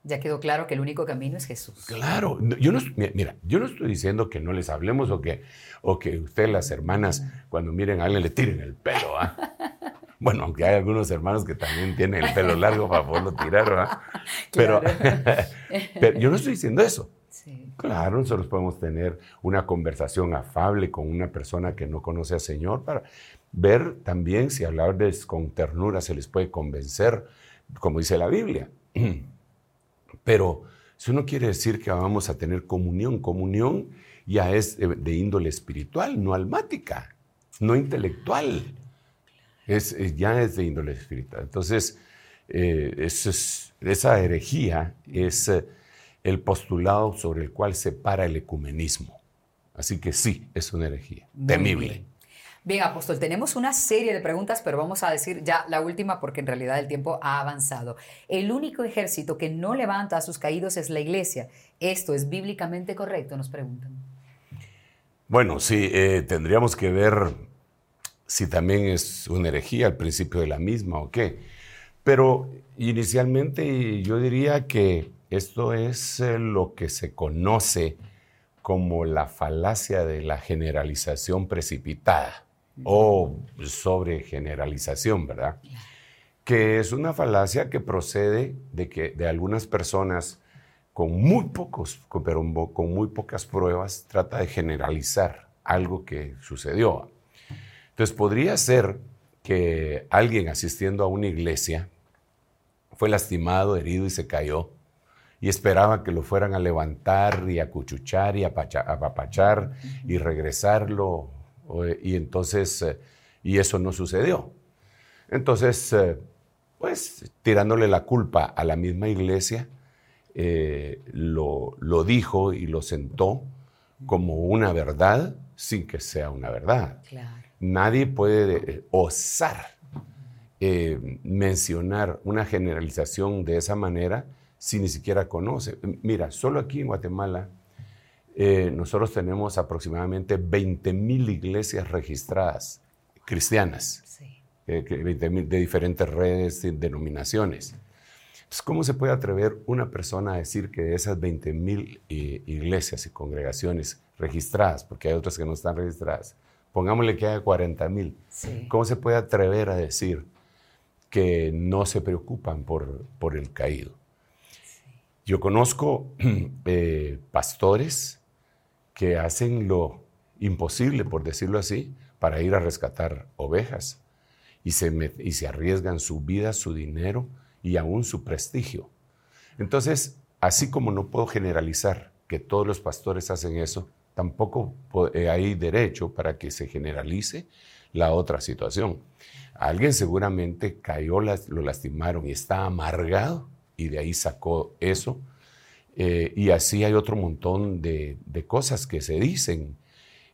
Ya quedó claro que el único camino es Jesús. Claro, yo no, mira, yo no estoy diciendo que no les hablemos o que, o que ustedes, las hermanas, cuando miren a alguien le tiren el pelo. ¿ah? Bueno, aunque hay algunos hermanos que también tienen el pelo largo para poderlo tirar, ¿verdad? Pero, pero, yo no estoy diciendo eso. Claro, nosotros podemos tener una conversación afable con una persona que no conoce al Señor para ver también si hablarles con ternura se les puede convencer, como dice la Biblia. Pero eso no quiere decir que vamos a tener comunión. Comunión ya es de índole espiritual, no almática, no intelectual. Es, ya es de índole espiritual. Entonces, eh, esa herejía es eh, el postulado sobre el cual se para el ecumenismo. Así que sí, es una herejía, temible. Bien, apóstol, tenemos una serie de preguntas, pero vamos a decir ya la última porque en realidad el tiempo ha avanzado. El único ejército que no levanta a sus caídos es la iglesia. ¿Esto es bíblicamente correcto? Nos preguntan. Bueno, sí, eh, tendríamos que ver si también es una herejía al principio de la misma o qué. Pero inicialmente yo diría que esto es eh, lo que se conoce como la falacia de la generalización precipitada o sobre generalización, ¿verdad? Que es una falacia que procede de que de algunas personas con muy pocos, pero con muy pocas pruebas, trata de generalizar algo que sucedió. Entonces podría ser que alguien asistiendo a una iglesia fue lastimado, herido y se cayó y esperaba que lo fueran a levantar y a cuchuchar y a apapachar y regresarlo y entonces, eh, y eso no sucedió. Entonces, eh, pues tirándole la culpa a la misma iglesia, eh, lo, lo, dijo y lo sentó como una verdad sin que sea una verdad. Nadie puede osar mencionar una generalización de esa manera si ni siquiera conoce. Mira, solo aquí en Guatemala eh, nosotros tenemos aproximadamente 20.000 iglesias registradas cristianas, eh, de diferentes redes y denominaciones. Entonces, ¿cómo se puede atrever una persona a decir que de esas 20.000 eh, iglesias y congregaciones registradas, porque hay otras que no están registradas, pongámosle que haya 40.000, ¿cómo se puede atrever a decir que no se preocupan por, por el caído? Yo conozco pastores que hacen lo imposible, por decirlo así, para ir a rescatar ovejas y se, y se arriesgan su vida, su dinero y aún su prestigio. Entonces, así como no puedo generalizar que todos los pastores hacen eso, tampoco eh, hay derecho para que se generalice la otra situación. Alguien seguramente cayó, lo lastimaron y está amargado y de ahí sacó eso. Eh, y así hay otro montón de, cosas que se dicen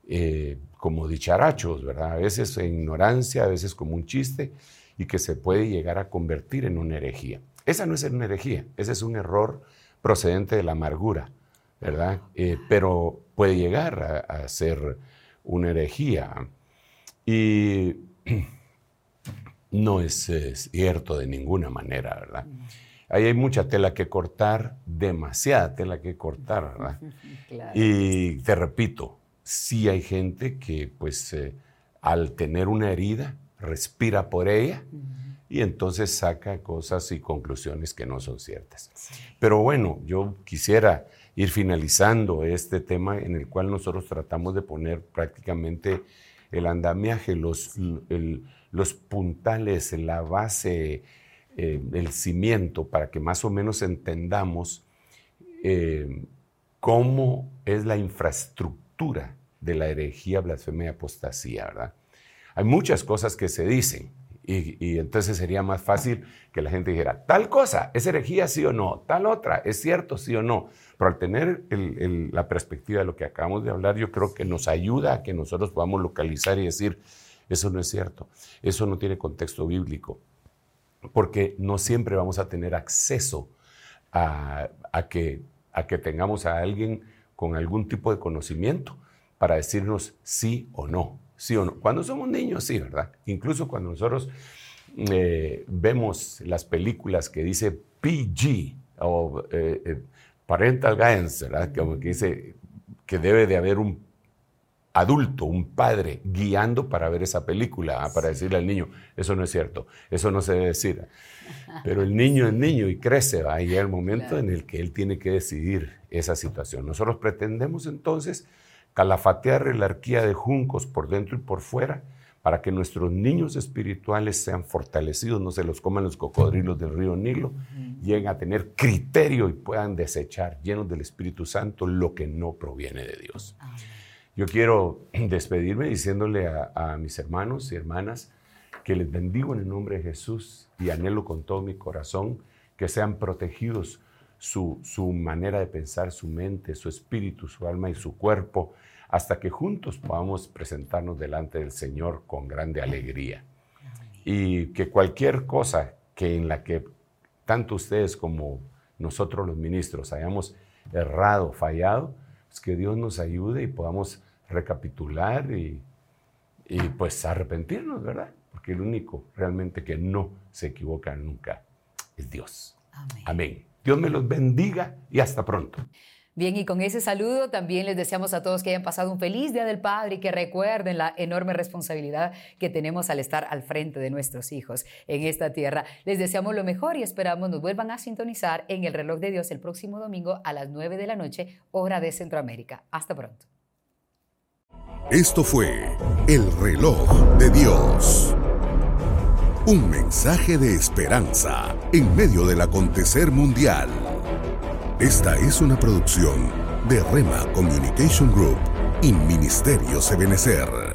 eh, como dicharachos, ¿verdad? A veces en ignorancia, a veces como un chiste y que se puede llegar a convertir en una herejía. Esa no es una herejía, ese es un error procedente de la amargura, ¿verdad? Eh, pero puede llegar a, ser una herejía. Y no es, cierto de ninguna manera, ¿verdad? Ahí hay mucha tela que cortar, demasiada tela que cortar, ¿verdad? Y te repito, sí hay gente que pues eh, al tener una herida respira por ella y entonces saca cosas y conclusiones que no son ciertas. Pero bueno, yo quisiera ir finalizando este tema en el cual nosotros tratamos de poner prácticamente el andamiaje, los, los puntales, la base, eh, el cimiento, para que más o menos entendamos eh, cómo es la infraestructura de la herejía, blasfemia y apostasía, ¿verdad? Hay muchas cosas que se dicen, y, entonces sería más fácil que la gente dijera, tal cosa, ¿es herejía sí o no? Tal otra, ¿es cierto sí o no? Pero al tener la perspectiva de lo que acabamos de hablar, yo creo que nos ayuda a que nosotros podamos localizar y decir, eso no es cierto, eso no tiene contexto bíblico, porque no siempre vamos a tener acceso a, que, tengamos a alguien con algún tipo de conocimiento para decirnos sí o no. ¿sí o no? Cuando somos niños, sí, ¿verdad? Incluso cuando nosotros eh, vemos las películas que dice PG o eh, eh, Parental Guidance, ¿verdad? Como que dice que debe de haber un adulto, un padre, guiando para ver esa película, ¿ah? para decirle al niño, eso no es cierto, eso no se debe decir. Pero el niño es niño y crece, va a llegar el momento en el que él tiene que decidir esa situación. Nosotros pretendemos entonces calafatear la arquía de juncos por dentro y por fuera, para que nuestros niños espirituales sean fortalecidos, no se los coman los cocodrilos del río Nilo, lleguen a tener criterio y puedan desechar, llenos del Espíritu Santo, lo que no proviene de Dios. Yo quiero despedirme diciéndole a mis hermanos y hermanas que les bendigo en el nombre de Jesús y anhelo con todo mi corazón que sean protegidos su, manera de pensar, su mente, su espíritu, su alma y su cuerpo, hasta que juntos podamos presentarnos delante del Señor con grande alegría. Y que cualquier cosa que en la que tanto ustedes como nosotros los ministros hayamos errado, fallado, pues que Dios nos ayude y podamos recapitular y, y pues arrepentirnos, ¿verdad? Porque el único realmente que no se equivoca nunca es Dios. Amén. Amén. Dios me los bendiga y hasta pronto. Bien, y con ese saludo también les deseamos a todos que hayan pasado un feliz Día del Padre y que recuerden la enorme responsabilidad que tenemos al estar al frente de nuestros hijos en esta tierra. Les deseamos lo mejor y esperamos nos vuelvan a sintonizar en el reloj de Dios el próximo domingo a las 9 de la noche, hora de Centroamérica. Hasta pronto. Esto fue el reloj de Dios. Un mensaje de esperanza en medio del acontecer mundial. Esta es una producción de Rema Communication Group y Ministerio Sebenecer.